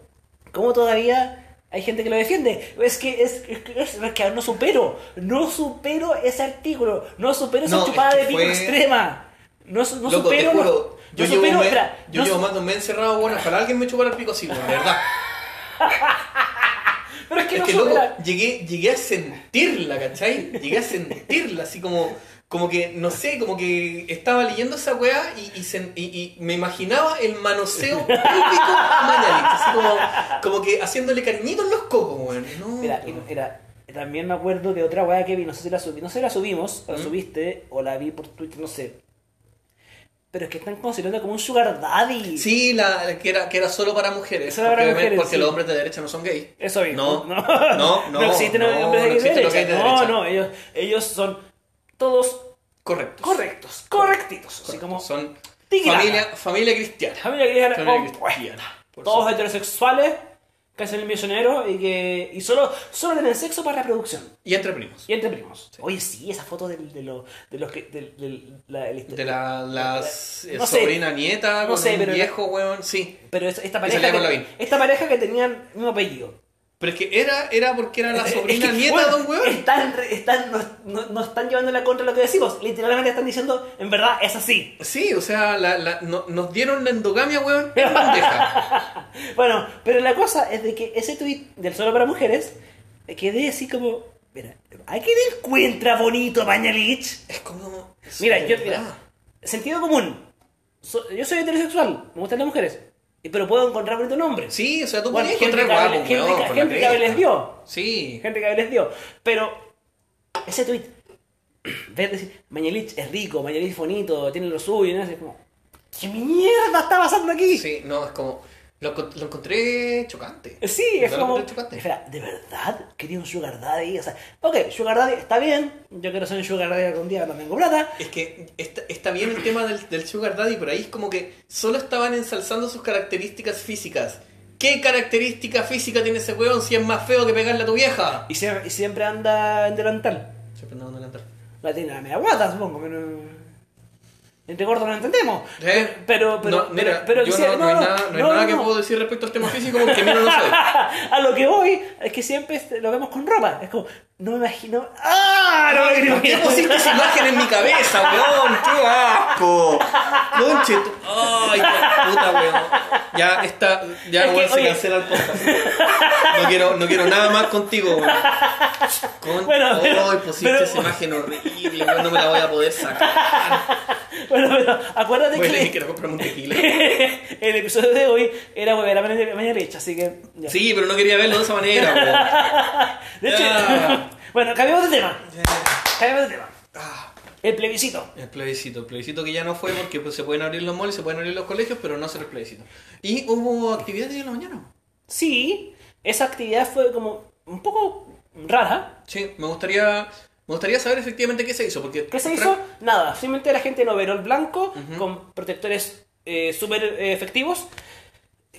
cómo todavía hay gente que lo defiende. Es que es, es, que- es- es que no supero, no supero ese artículo, no supero esa No, es chupada que de pico fue- extrema. No, Loco, supero. los- juro, yo, llevo, supero, espera, yo no llevo su- más de un mes encerrado, bueno, ojalá alguien me chupara el pico así, bueno, de verdad. Pero es que Es no que loco, llegué, llegué a sentirla, ¿cachai? Llegué a sentirla, así como, como que, no sé, como que estaba leyendo esa weá y, y, sen- y- y me imaginaba el manoseo público a Mañalich, así como, como que haciéndole cariñitos en los cocos, weón. No, mira, también me acuerdo de otra weá que vi, no sé si la subí, no sé si la subimos, o la ¿Mm? subiste, o la vi por Twitter, no sé. pero es que están considerando como un sugar daddy. Sí, la, que, era, que era solo para mujeres. Solo para porque mujeres, porque sí. los hombres de derecha no son gays. Eso. No, no, no, no, existen no, hombres de no existen los derecha. de No, no, ellos, ellos son todos Correcto. correctos, correctitos. Así como Son Tigrana. familia, familia cristiana. familia cristiana Familia Todos supuesto. heterosexuales que hacen el misionero y que y solo, solo tienen sexo para reproducción. Y entre primos. Y entre primos. Oye, sí, esa foto del- de, los de los que. del- del- la- De la, las No sé. sobrina nieta No con sé, un pero- viejo, weón. Sí. Pero es- esta Y pareja. que- esta pareja que tenían mismo apellido. Pero es que era, era porque era la Es sobrina que, nieta bueno, de un weón. Están, están, no, no- están llevando la contra lo que decimos. Literalmente están diciendo, en verdad, es así. Sí, o sea, la, la- no- nos dieron la endogamia, weón, en bandeja. Bueno, pero la cosa es de que ese tweet del solo para mujeres eh, quedé así como. Mira, ¿a qué encuentra bonito Pañalich? Es como... Mira, yo, mira, sentido común. So- yo soy heterosexual, me gustan las mujeres. Pero puedo encontrar bonito nombre. Sí, o sea, tú Bueno, Henry encontrar guapo, con la Henry Cavill les dio. Sí. Gente que les dio. Pero ese tweet, ver decir, Mañalich es rico, Mañalich es bonito, tiene lo suyo, y no sé, como, ¿qué mierda está pasando aquí? Sí, no, es como... Lo, lo encontré chocante. Sí, De es como. Espera, ¿de verdad quería un Sugar Daddy? O sea, ok, Sugar Daddy está bien. Yo quiero ser un Sugar Daddy algún día cuando tengo plata. Es que está, está bien el tema del, del Sugar Daddy, pero ahí es como que solo estaban ensalzando sus características físicas. ¿Qué característica física tiene ese weón si es más feo que pegarle a tu vieja? Y siempre, y siempre anda en delantal. Siempre andando en delantal. La tiene la media guata, supongo. Pero... Entre gordos no entendemos. ¿Eh? Pero, pero, no, pero, mira, pero yo quisiera- no, no hay nada, no hay no, nada que no. puedo decir respecto al tema físico porque mira, no sé. A lo que voy es que siempre este- lo vemos con ropa. Es como, no me imagino. ¡Ah! No me ¿Por qué imagino. pusiste esa imagen en mi cabeza, weón? ¡Qué asco! Conche, ¡Ay, qué puta, weón! Ya está, ya weón, se oye. cancela el podcast. No quiero, no quiero nada más contigo, weón. Con... Bueno, pero- ¡Ay, pusiste pero- esa imagen horrible, weón! No me la voy a poder sacar. Bueno, pero acuérdate a que comprarme un tequila. el episodio de hoy era volver a mañana derecha, así que. ya. Sí, pero no quería verlo de esa manera, weón. De hecho, bueno, cambiamos de tema. Cambiamos de tema. Ah. El plebiscito. El plebiscito, el plebiscito que ya no fue porque pues, se pueden abrir los malls, se pueden abrir los colegios, pero no hacer el plebiscito. Y hubo actividad de en la mañana. Sí, esa actividad fue como un poco rara. Sí, me gustaría, me gustaría saber efectivamente qué se hizo, porque ¿Qué se hizo? Nada, simplemente la gente en overol blanco, con protectores eh, súper eh, efectivos,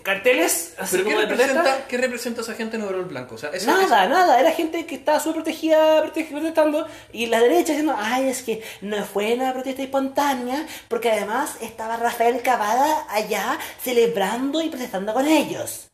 carteles, así ¿Pero qué como representa, qué representa esa gente en overol blanco? O sea, Nada, nada, era gente que estaba súper protegida, proteg- protestando, y la derecha diciendo, ay, es que no fue una protesta espontánea, porque además estaba Rafael Cavada allá celebrando y protestando con ellos.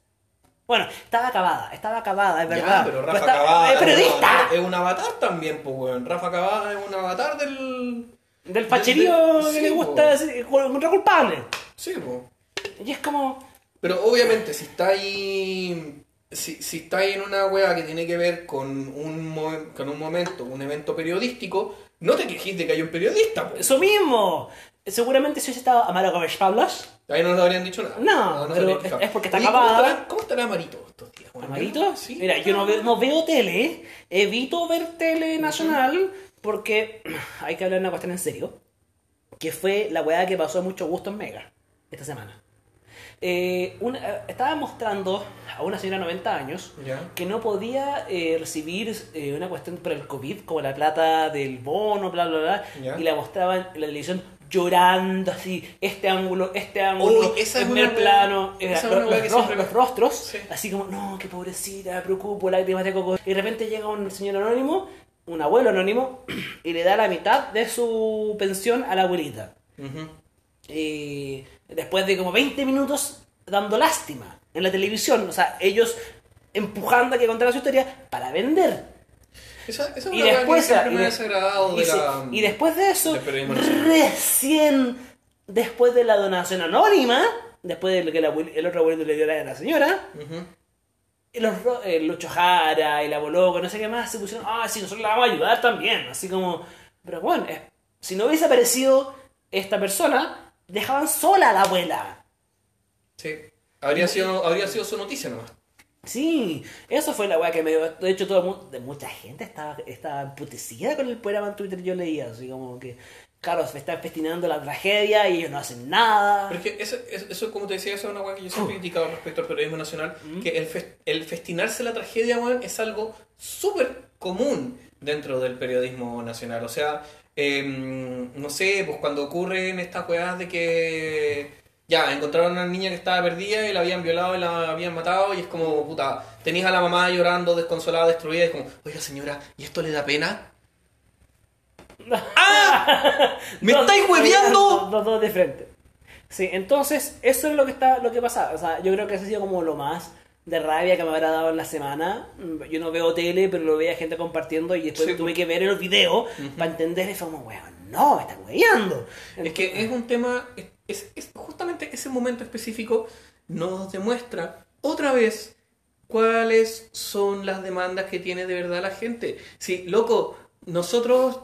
Bueno, estaba acabada, estaba acabada, es Ya, verdad. pero Rafa está- Cavada ¡Es periodista! es un avatar también, pues, weón. Rafa Cavada es un avatar del... Del facherío que sí, le gusta decir- encontrar culpable. Sí, pues. Y es como, Pero obviamente, si está ahí. Si, si está ahí en una wea que tiene que ver con un, con un momento, un evento periodístico, no te quejes de que hay un periodista, pues. eso mismo. Seguramente si hubiese estado Amaro Gómez Pablos, Ahí no le habrían dicho nada. No, se pero habrían fijado. es- es porque está Oye, ¿cómo acabada. estará- ¿Cómo estará Amarito estos días? weón? ¿Amarito? Sí. Mira, yo no veo, no veo tele, evito ver tele nacional porque hay que hablar de una cuestión en serio. Que fue la weá que pasó a mucho gusto en Mega esta semana. Eh, una- estaba mostrando a una señora de 90 años que no podía eh, recibir eh, una cuestión por el COVID, como la plata del bono, bla, bla, bla, y la mostraban en la televisión llorando así, este ángulo, este ángulo, una primer plano, eh, esa es los, los que ros- siempre- los rostros, Sí. así como, no, qué pobrecita, preocupo, lágrimas de coco. Y de repente llega un señor anónimo, un abuelo anónimo, y le da la mitad de su pensión a la abuelita. Y después de como 20 minutos dando lástima en la televisión, o sea, ellos empujando a que contara su historia para vender. Esa, esa es Y que después, y de- desagradado y de se- la... y después de eso, recién después de la donación anónima, después de que el, abuel- el otro abuelito le dio a la señora, Ujú. y los, el Lucho Jara, el Aboloco, no sé qué más, se pusieron, ah, sí, nosotros la vamos a ayudar también. Así como, pero bueno, eh, si no hubiese aparecido esta persona, dejaban sola a la abuela. Sí. Habría sido, habría sido su noticia nomás. Sí, eso fue la weá que me dio. De hecho, todo el mundo, de mucha gente estaba, estaba emputecida con el programa en Twitter. Yo leía así como que. claro, se están festinando la tragedia y ellos no hacen nada. Pero es que eso, eso, eso, como te decía, eso es una weá que yo siempre he criticado respecto al periodismo nacional, que el, el festinarse la tragedia, weón, es algo súper común dentro del periodismo nacional. O sea, em, no sé, pues cuando ocurren estas weas de que ya encontraron a una niña que estaba perdida y la habían violado y la habían matado y es como, puta, tenías a la mamá llorando, desconsolada, destruida y es como, oiga señora, ¿y esto le da pena? ¡Ah! ¡Me Dos- estáis hueveando! Dos, dos, de frente. Sí, entonces, eso es lo que está, lo que pasa. O sea, yo creo que eso ha sido como lo más de rabia que me habrá dado en la semana. Mm, Yo no veo tele, pero lo veía gente compartiendo y después Sí. tuve que ver el video para entender y fue como, weón, no, me están hueveando. Es que es un tema, es justamente ese momento específico nos demuestra otra vez cuáles son las demandas que tiene de verdad la gente. Sí, loco, nosotros,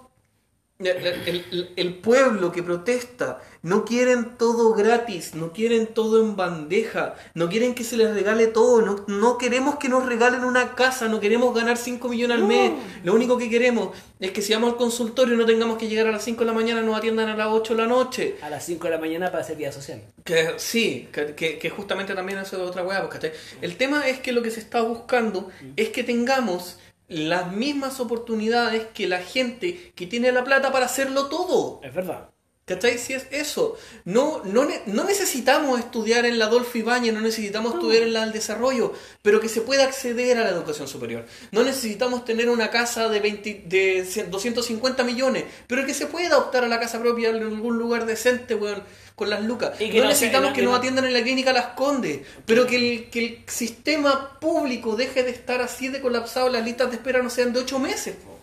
el, el- el pueblo que protesta, no quieren todo gratis, no quieren todo en bandeja, no quieren que se les regale todo, no, no queremos que nos regalen una casa, no queremos ganar 5 millones al No. mes, lo único que queremos es que si vamos al consultorio no tengamos que llegar a las 5 de la mañana, nos atiendan a las 8 de la noche. A las 5 de la mañana para hacer vida social. Que sí, que, que- que justamente también eso es otra weá, pues. El tema es que lo que se está buscando es que tengamos las mismas oportunidades que la gente que tiene la plata para hacerlo todo. Es verdad. ¿Cachai? Si es eso. No, no, no necesitamos estudiar en la Adolfo Ibáñez, no necesitamos estudiar en la del desarrollo, pero que se pueda acceder a la educación superior. No necesitamos tener una casa de, 20, de 100 250 millones, pero que se pueda optar a la casa propia en algún lugar decente, weón, con las lucas. Y que no, no necesitamos que que nos no- atiendan en la clínica Las Condes, pero que el, que el sistema público deje de estar así de colapsado, las listas de espera no sean de 8 meses. po.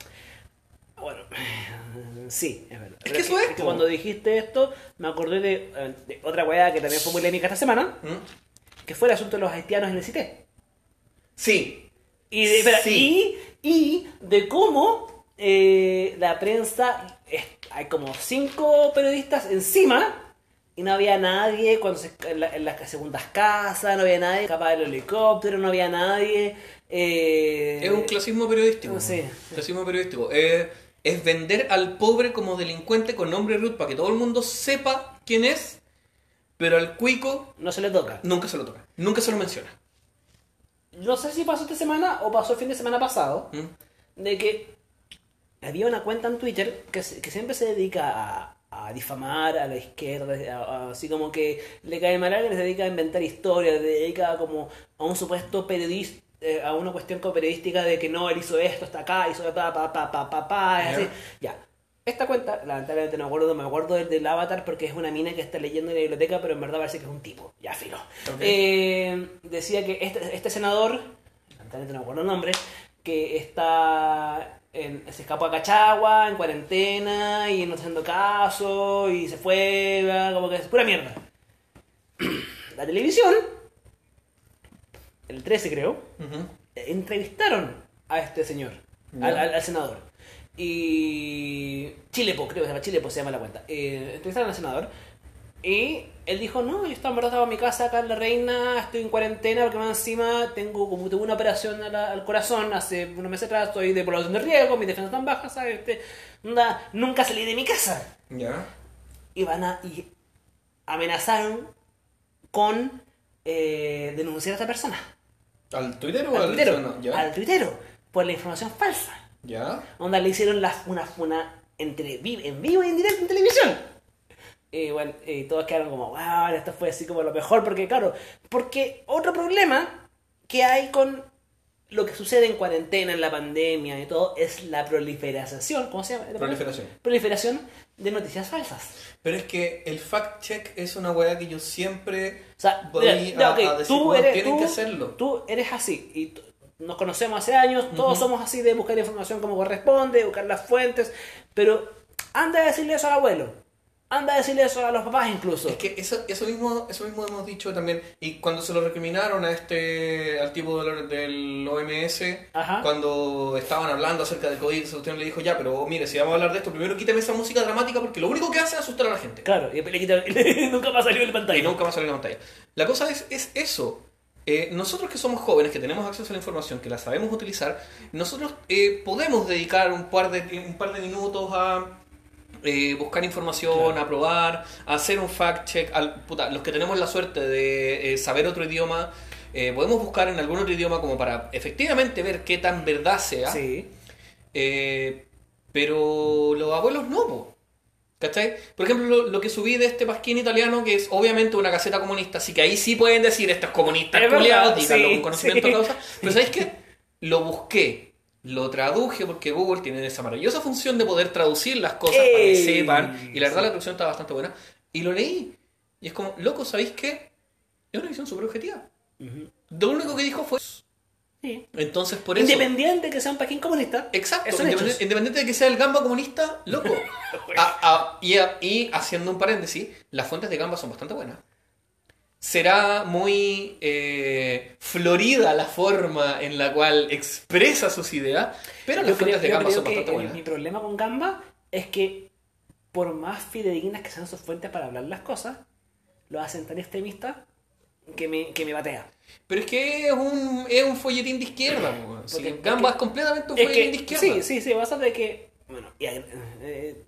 Bueno, sí, es verdad. Es que eso es, cuando dijiste esto, me acordé de, eh, de otra weá que también fue muy polémica esta semana, ¿Mm? que fue el asunto de los haitianos en el CITE. Sí, Y de, espera, Sí. y, y de cómo eh, la prensa, es- hay como cinco periodistas encima y no había nadie cuando se- en, la- en las segundas casas, no había nadie escapaba del helicóptero, no había nadie. eh, Es un clasismo periodístico. Sí. Clasismo periodístico. Eh, es vender al pobre como delincuente con nombre root para que todo el mundo sepa quién es, pero al cuico No se le toca. nunca se lo toca, nunca se lo menciona. No sé si pasó esta semana o pasó el fin de semana pasado, ¿Mm? de que había una cuenta en Twitter que, que siempre se dedica a, a difamar a la izquierda, a- a- así como que le cae mal a alguien, se dedica a inventar historias, se dedica como a un supuesto periodista, eh, a una cuestión como periodística de que no, él hizo esto, está acá, hizo pa, pa, pa, pa, pa, pa, y así. Ya. Esta cuenta, lamentablemente no me acuerdo, me acuerdo del, del avatar porque es una mina que está leyendo en la biblioteca, pero en verdad parece que es un tipo. Ya, filo. Eh, decía que este, este senador, lamentablemente no me acuerdo el nombre, que está en- se escapó a Cachagua en cuarentena y no está haciendo caso y se fue, ¿verdad? como que es pura mierda. La televisión, el 13 creo, entrevistaron a este señor, al- al senador. Y Chilepo, creo que se llama Chilepo, se llama la cuenta. Eh, entrevistaron al senador. Y él dijo, no, yo estaba en mi casa acá en La Reina, estoy en cuarentena porque más encima tengo como tuve una operación la- al corazón hace unos meses atrás, estoy de población de riesgo, mis defensas están bajas, ¿sabes? Este, onda, nunca salí de mi casa. Ya. Y van a, y amenazaron con eh, denunciar a esta persona. ¿Al Twitter o Al tuitero, no, al tuitero, por la información falsa. Ya. Onda le hicieron la, una, una entre, en vivo y en directo en televisión. Y bueno, y todos quedaron como, wow, esto fue así como lo mejor, porque claro, porque otro problema que hay con lo que sucede en cuarentena, en la pandemia y todo, es la proliferación, ¿cómo se llama? Proliferación. Proliferación de noticias falsas. Pero es que el fact check es una weá que yo siempre O sea, voy mira, a, ok, a decir, tú "Weón, eres, tienen tú- que hacerlo. Tú eres así y nos conocemos hace años, todos somos así de buscar información como corresponde, buscar las fuentes, pero anda a decirle eso al abuelo, anda a decirle eso a los papás incluso. Es que eso, eso mismo eso mismo hemos dicho también. Y cuando se lo recriminaron a este al tipo del, del OMS, Ajá. cuando estaban hablando acerca del COVID, cuestión le dijo, ya, pero mire, si vamos a hablar de esto, primero quíteme esa música dramática porque lo único que hace es asustar a la gente. Claro, y después le quitan- nunca más salió en pantalla. Y nunca va a salir en la pantalla. La cosa es, es eso. Eh, nosotros que somos jóvenes, que tenemos acceso a la información, que la sabemos utilizar, nosotros eh, podemos dedicar un par de, un par de minutos a eh, buscar información, aprobar, hacer un fact-check. Al- puta, Los que tenemos la suerte de eh, saber otro idioma, eh, podemos buscar en algún otro idioma como para efectivamente ver qué tan verdad sea. Sí. Pero los abuelos no, po. ¿Cachai? Por ejemplo, lo, lo que subí de este pasquín italiano, que es obviamente una caseta comunista, así que ahí sí pueden decir estos comunistas culiados, díganlo sí, con conocimiento sí. de causa. Pero ¿sabéis qué? Lo busqué, lo traduje, porque Google tiene esa maravillosa función de poder traducir las cosas para que Ey, sepan, y la verdad sí. la traducción está bastante buena. Y lo leí, y es como, loco, ¿sabéis qué? Es una visión súper objetiva. Lo único que dijo fue... Sí. Entonces, por eso... Independiente que sea un paquín comunista. Exacto, independiente de que sea el gamba comunista, loco. A- a- y, a- y haciendo un paréntesis, las fuentes de gamba son bastante buenas. Será muy eh, florida la forma en la cual expresa sus ideas, pero las fuentes de gamba son bastante buenas. mi problema con Gamba es que por más fidedignas que sean sus fuentes para hablar las cosas, lo hacen tan extremistas que me, que me batea. Pero es que es un, es un folletín de izquierda. Sí, Porque- gamba es es, completamente un Es folletín que, de izquierda. sí, sí, sí, pasa de que, bueno, y, eh,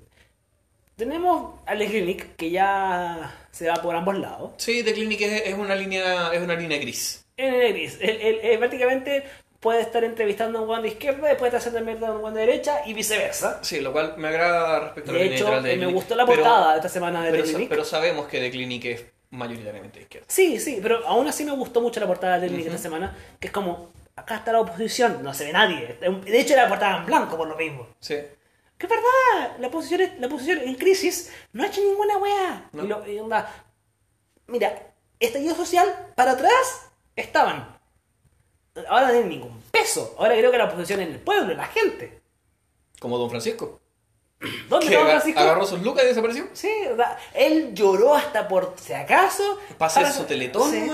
tenemos al de Clinic que ya se va por ambos lados. Sí, The Clinic es, es una línea, es una línea gris. El gris, él, él- él prácticamente puede estar entrevistando a un guan de izquierda, después está haciendo mierda a un guan de derecha y viceversa. Sí, lo cual me agrada respecto a la De línea hecho, editorial de eh, The me gustó la Pero- portada esta semana de pero, The Clinic. pero sabemos que The Clinic es mayoritariamente de izquierda. Sí, sí, pero aún así me gustó mucho la portada de Clinic esta semana, que es como, acá está la oposición, no se ve nadie. De hecho, la portada en blanco por lo mismo. Sí. Que es verdad, la oposición, es- la oposición en crisis no ha hecho ninguna weá. No. Y lo- y onda, mira, estallido social, para atrás estaban. Ahora no tienen ningún peso. Ahora creo que la oposición es el pueblo, la gente. Como Don Francisco. ¿Dónde aga- Francisco? agarró sus lucas y desapareció. Sí, él lloró hasta por si acaso. Hacer para- su teletón, Sí.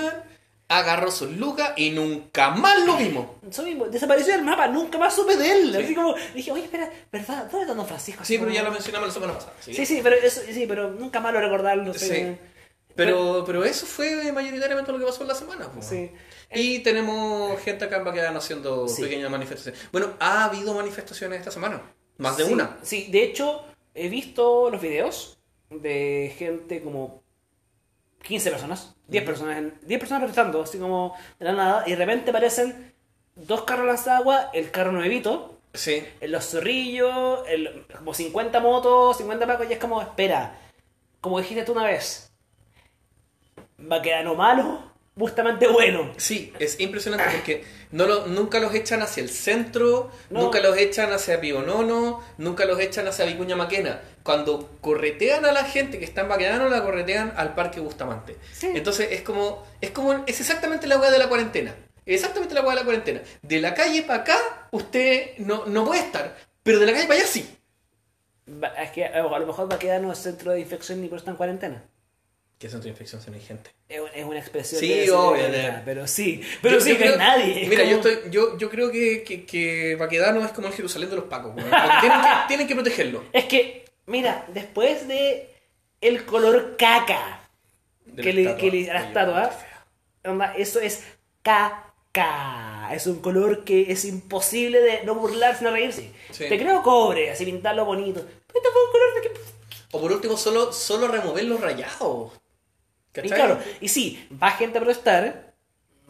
Agarró sus lucas y nunca más lo vimos. Eso mismo, desapareció del mapa, nunca más supe de él. Sí. Así como, dije, oye, espera, ¿verdad? ¿Dónde está Don Francisco? Sí, pero ya lo mencionamos la semana pasada. Sí. Sí, sí, pero, eso, sí, pero nunca más lo recordarlo. sí. Sí. Pero, pero eso fue mayoritariamente lo que pasó en la semana. po. Sí. Y tenemos gente acá en Baquedano haciendo pequeñas manifestaciones. Bueno, ha habido manifestaciones esta semana. Más de una. Sí, de hecho, he visto los videos de gente como 15 personas, 10 personas, en- 10 personas protestando, así como de la nada, y de repente aparecen dos carros lanzagua, el carro nuevito, Sí. en los zorrillos, el- como 50 motos, 50 pacos, y es como, espera, como dijiste tú una vez, va a quedar no malo, justamente bueno. Sí, es impresionante porque no lo- nunca los echan hacia el centro, No. nunca los echan hacia Pionono, nunca los echan hacia Vicuña Maquena. Cuando corretean a la gente que está en Baquedano, la corretean al Parque Bustamante. Sí. Entonces es como, es como, es exactamente la hueá de la cuarentena. Exactamente la hueá de la cuarentena. De la calle para acá, usted no, no puede estar, pero de la calle para allá sí. Es que a lo mejor va a quedar no es centro de infección ni por estar en cuarentena. ¿Qué centro de infección gente? Es es una expresión Sí, de obvio, de- pero sí, pero Yo- sí, yo creo- hay nadie. es Mira, yo, estoy, yo, yo creo que, que, que Baquedano es como el Jerusalén de los Pacos. tienen, que, tienen que protegerlo. Es que, mira, después de el color caca De que le, estatua. que le a la estatua, eso es caca. Es un color que es imposible de no burlarse, no reírse. Sí. Te creo cobre, así pintarlo bonito. Pero este fue un color de que... O por último, solo, solo remover los rayados. Y claro, y sí, va gente a protestar.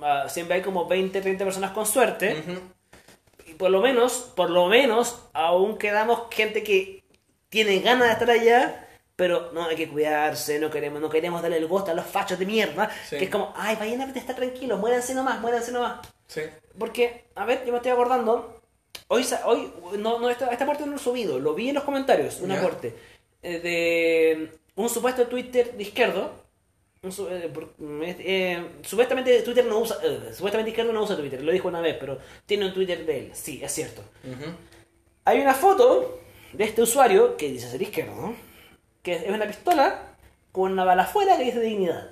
ah, siempre hay como 20, 30 personas con suerte. Y por lo menos, por lo menos, aún quedamos gente que tiene ganas de estar allá, pero no hay que cuidarse, no queremos, no queremos darle el gusto a los fachos de mierda, Sí. que es como, ay, vayan a protestar tranquilos, muéranse nomás, muéranse nomás. Sí. Porque, a ver, yo me estoy acordando, hoy, hoy no, no, esta, esta parte no lo he subido, lo vi en los comentarios, un Ya. aporte, eh, de un supuesto Twitter de izquierdo, eh, por- eh, supuestamente Twitter no usa, eh, supuestamente izquierdo no usa Twitter, lo dijo una vez, pero tiene un Twitter de él, sí, es cierto. Hay una foto de este usuario que dice ser izquierdo, ¿no? que es una pistola con una bala afuera que dice dignidad.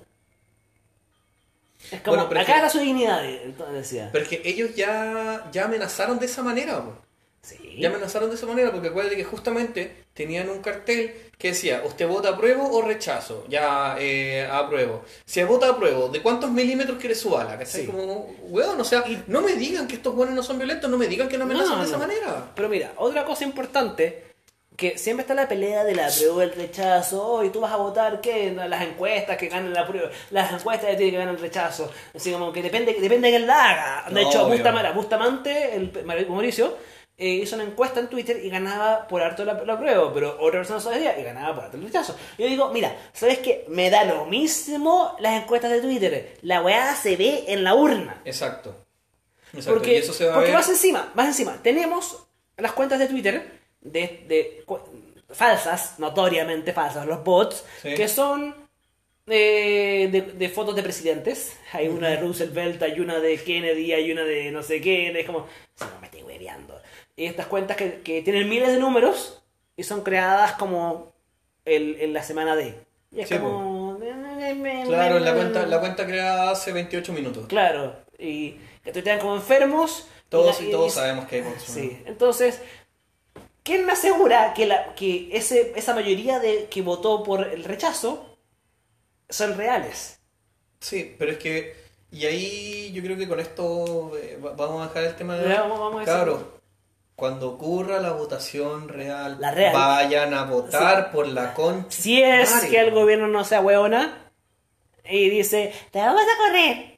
Es como, Bueno, acá está su dignidad, entonces decía. Pero es que ellos ya, ya amenazaron de esa manera. po. Sí. Ya amenazaron de esa manera porque acuérdate que justamente tenían un cartel que decía, ¿usted vota apruebo o rechazo? Ya, eh, apruebo. Si vota apruebo, ¿de cuántos milímetros quiere su bala? ¿Cachai? Sí. Como, weón, o sea, no me digan que estos buenos no son violentos, no me digan que no amenazan No, de esa manera. Pero mira, otra cosa importante que siempre está la pelea de la prueba del rechazo. y tú vas a votar qué? Las encuestas que ganan la prueba. Las encuestas de ti que ganan el rechazo. Así como que depende, depende de quién la haga. De hecho. Bustamante, Bustamante, el Mauricio, eh, hizo una encuesta en Twitter y ganaba por harto la, la prueba, pero otra persona sabía y ganaba por harto el rechazo. Yo digo, mira, ¿sabes qué? Me da lo mismo las encuestas de Twitter. La weá se ve en la urna. Exacto. Exacto. Porque, y eso se va a porque ver. más encima, más encima, tenemos las cuentas de Twitter de, de falsas, notoriamente falsas, los bots, Sí. que son eh, de, de fotos de presidentes. Hay una de Roosevelt, hay una de Kennedy, hay una de no sé qué, es como, si no me estoy hueveando. Y estas cuentas que, que tienen miles de números y son creadas como el, en la semana de. Y es Sí, como... Claro, la cuenta, la cuenta creada hace 28 minutos. Claro, y que tuitean como enfermos. Todos la- y todos sabemos que hay. Sí, entonces, ¿quién me asegura que, la, que ese, esa mayoría de que votó por el rechazo son reales? Sí, pero es que. Y ahí yo creo que con esto eh, va- vamos a dejar el tema de. Vamos- vamos a decir- Cabros, cuando ocurra la votación real, La real. vayan a votar por la concha. Si es Madre. que el gobierno no sea hueona y dice, te vamos a correr,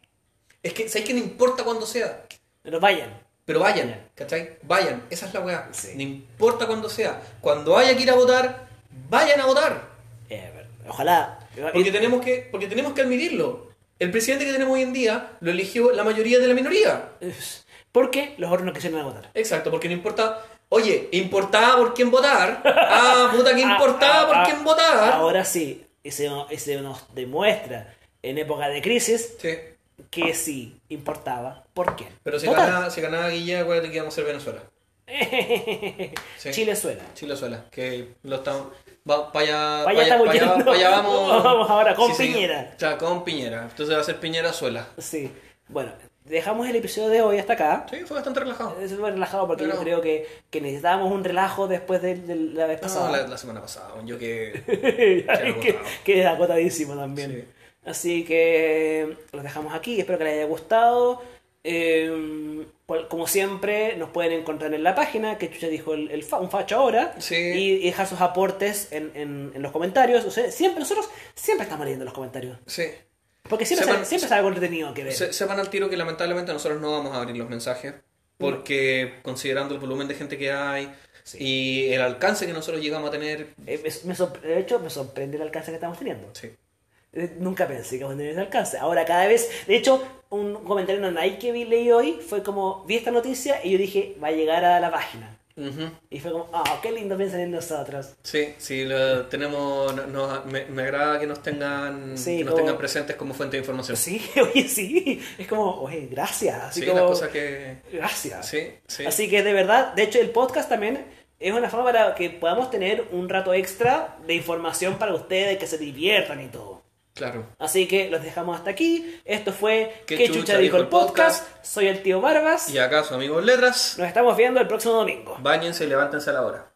Es que, ¿sabes que no importa cuándo sea? pero vayan. Pero vayan, ¿cachai? Vayan, esa es la weá. Sí. No importa cuándo sea. Cuando haya que ir a votar, vayan a votar. Eh, ojalá. Porque tenemos que, porque tenemos que admitirlo. El presidente que tenemos hoy en día lo eligió la mayoría de la minoría. Porque los otros no quisieron votar. Exacto, porque no importa. Oye, importaba por quién votar. Ah, puta, que importaba Ah, por ah, quién votar. Ahora sí, y se, se nos demuestra en época de crisis Sí. que sí importaba por quién. Pero si votar. ganaba, si ganaba Guilla, acuérdate que íbamos a ser Venezuela. Sí. Chilezuela. Chilezuela, que lo estamos. Va, para allá, Pa' allá vamos. Vamos ahora con Piñera. Ya, con Piñera. Entonces va a ser Piñera Suela. Sí. Bueno, dejamos el episodio de hoy hasta acá. Sí, fue bastante relajado. Es súper relajado porque yo creo que, que necesitábamos un relajo después de, de la vez No, pasada. la, la semana pasada, yo que. que, es agotadísimo también. Sí. Así que los dejamos aquí. Espero que les haya gustado. Eh, como siempre, nos pueden encontrar en la página que Chucha dijo el, el fa- un facho ahora. Sí. Y, y dejar sus aportes en, en- en los comentarios. O sea, siempre, nosotros siempre estamos leyendo los comentarios. Sí. Porque siempre, Sepan- sale, siempre sale algo entretenido que ver. Se- sepan al tiro que lamentablemente nosotros no vamos a abrir los mensajes. Porque considerando el volumen de gente que hay y el alcance que nosotros llegamos a tener. Eh, me- de hecho, me sorprende el alcance que estamos teniendo. Sí. Eh, Nunca pensé que íbamos a tener ese alcance. Ahora cada vez, de hecho, un comentario en Nike que vi, leí hoy fue como, vi esta noticia y yo dije, va a llegar a la página. Ujú. Y fue como, ah, qué lindo piensan en nosotros. Sí, sí, lo tenemos, no- no- me, me agrada que nos tengan, Sí, que nos como- tengan presentes como fuente de información. Sí, oye, sí. Es como, oye, gracias. Así Sí, como, las cosas que... Gracias. Sí, sí. Así que de verdad, de hecho el podcast también es una forma para que podamos tener un rato extra de información para ustedes, que se diviertan y todo. Claro. Así que los dejamos hasta aquí. Esto fue ¿Qué ¿Qué chucha chucha dijo el el podcast? Soy el tío Barbas. Y acá su amigo Letras, Nos estamos viendo el próximo domingo. bañense y levántense a la hora.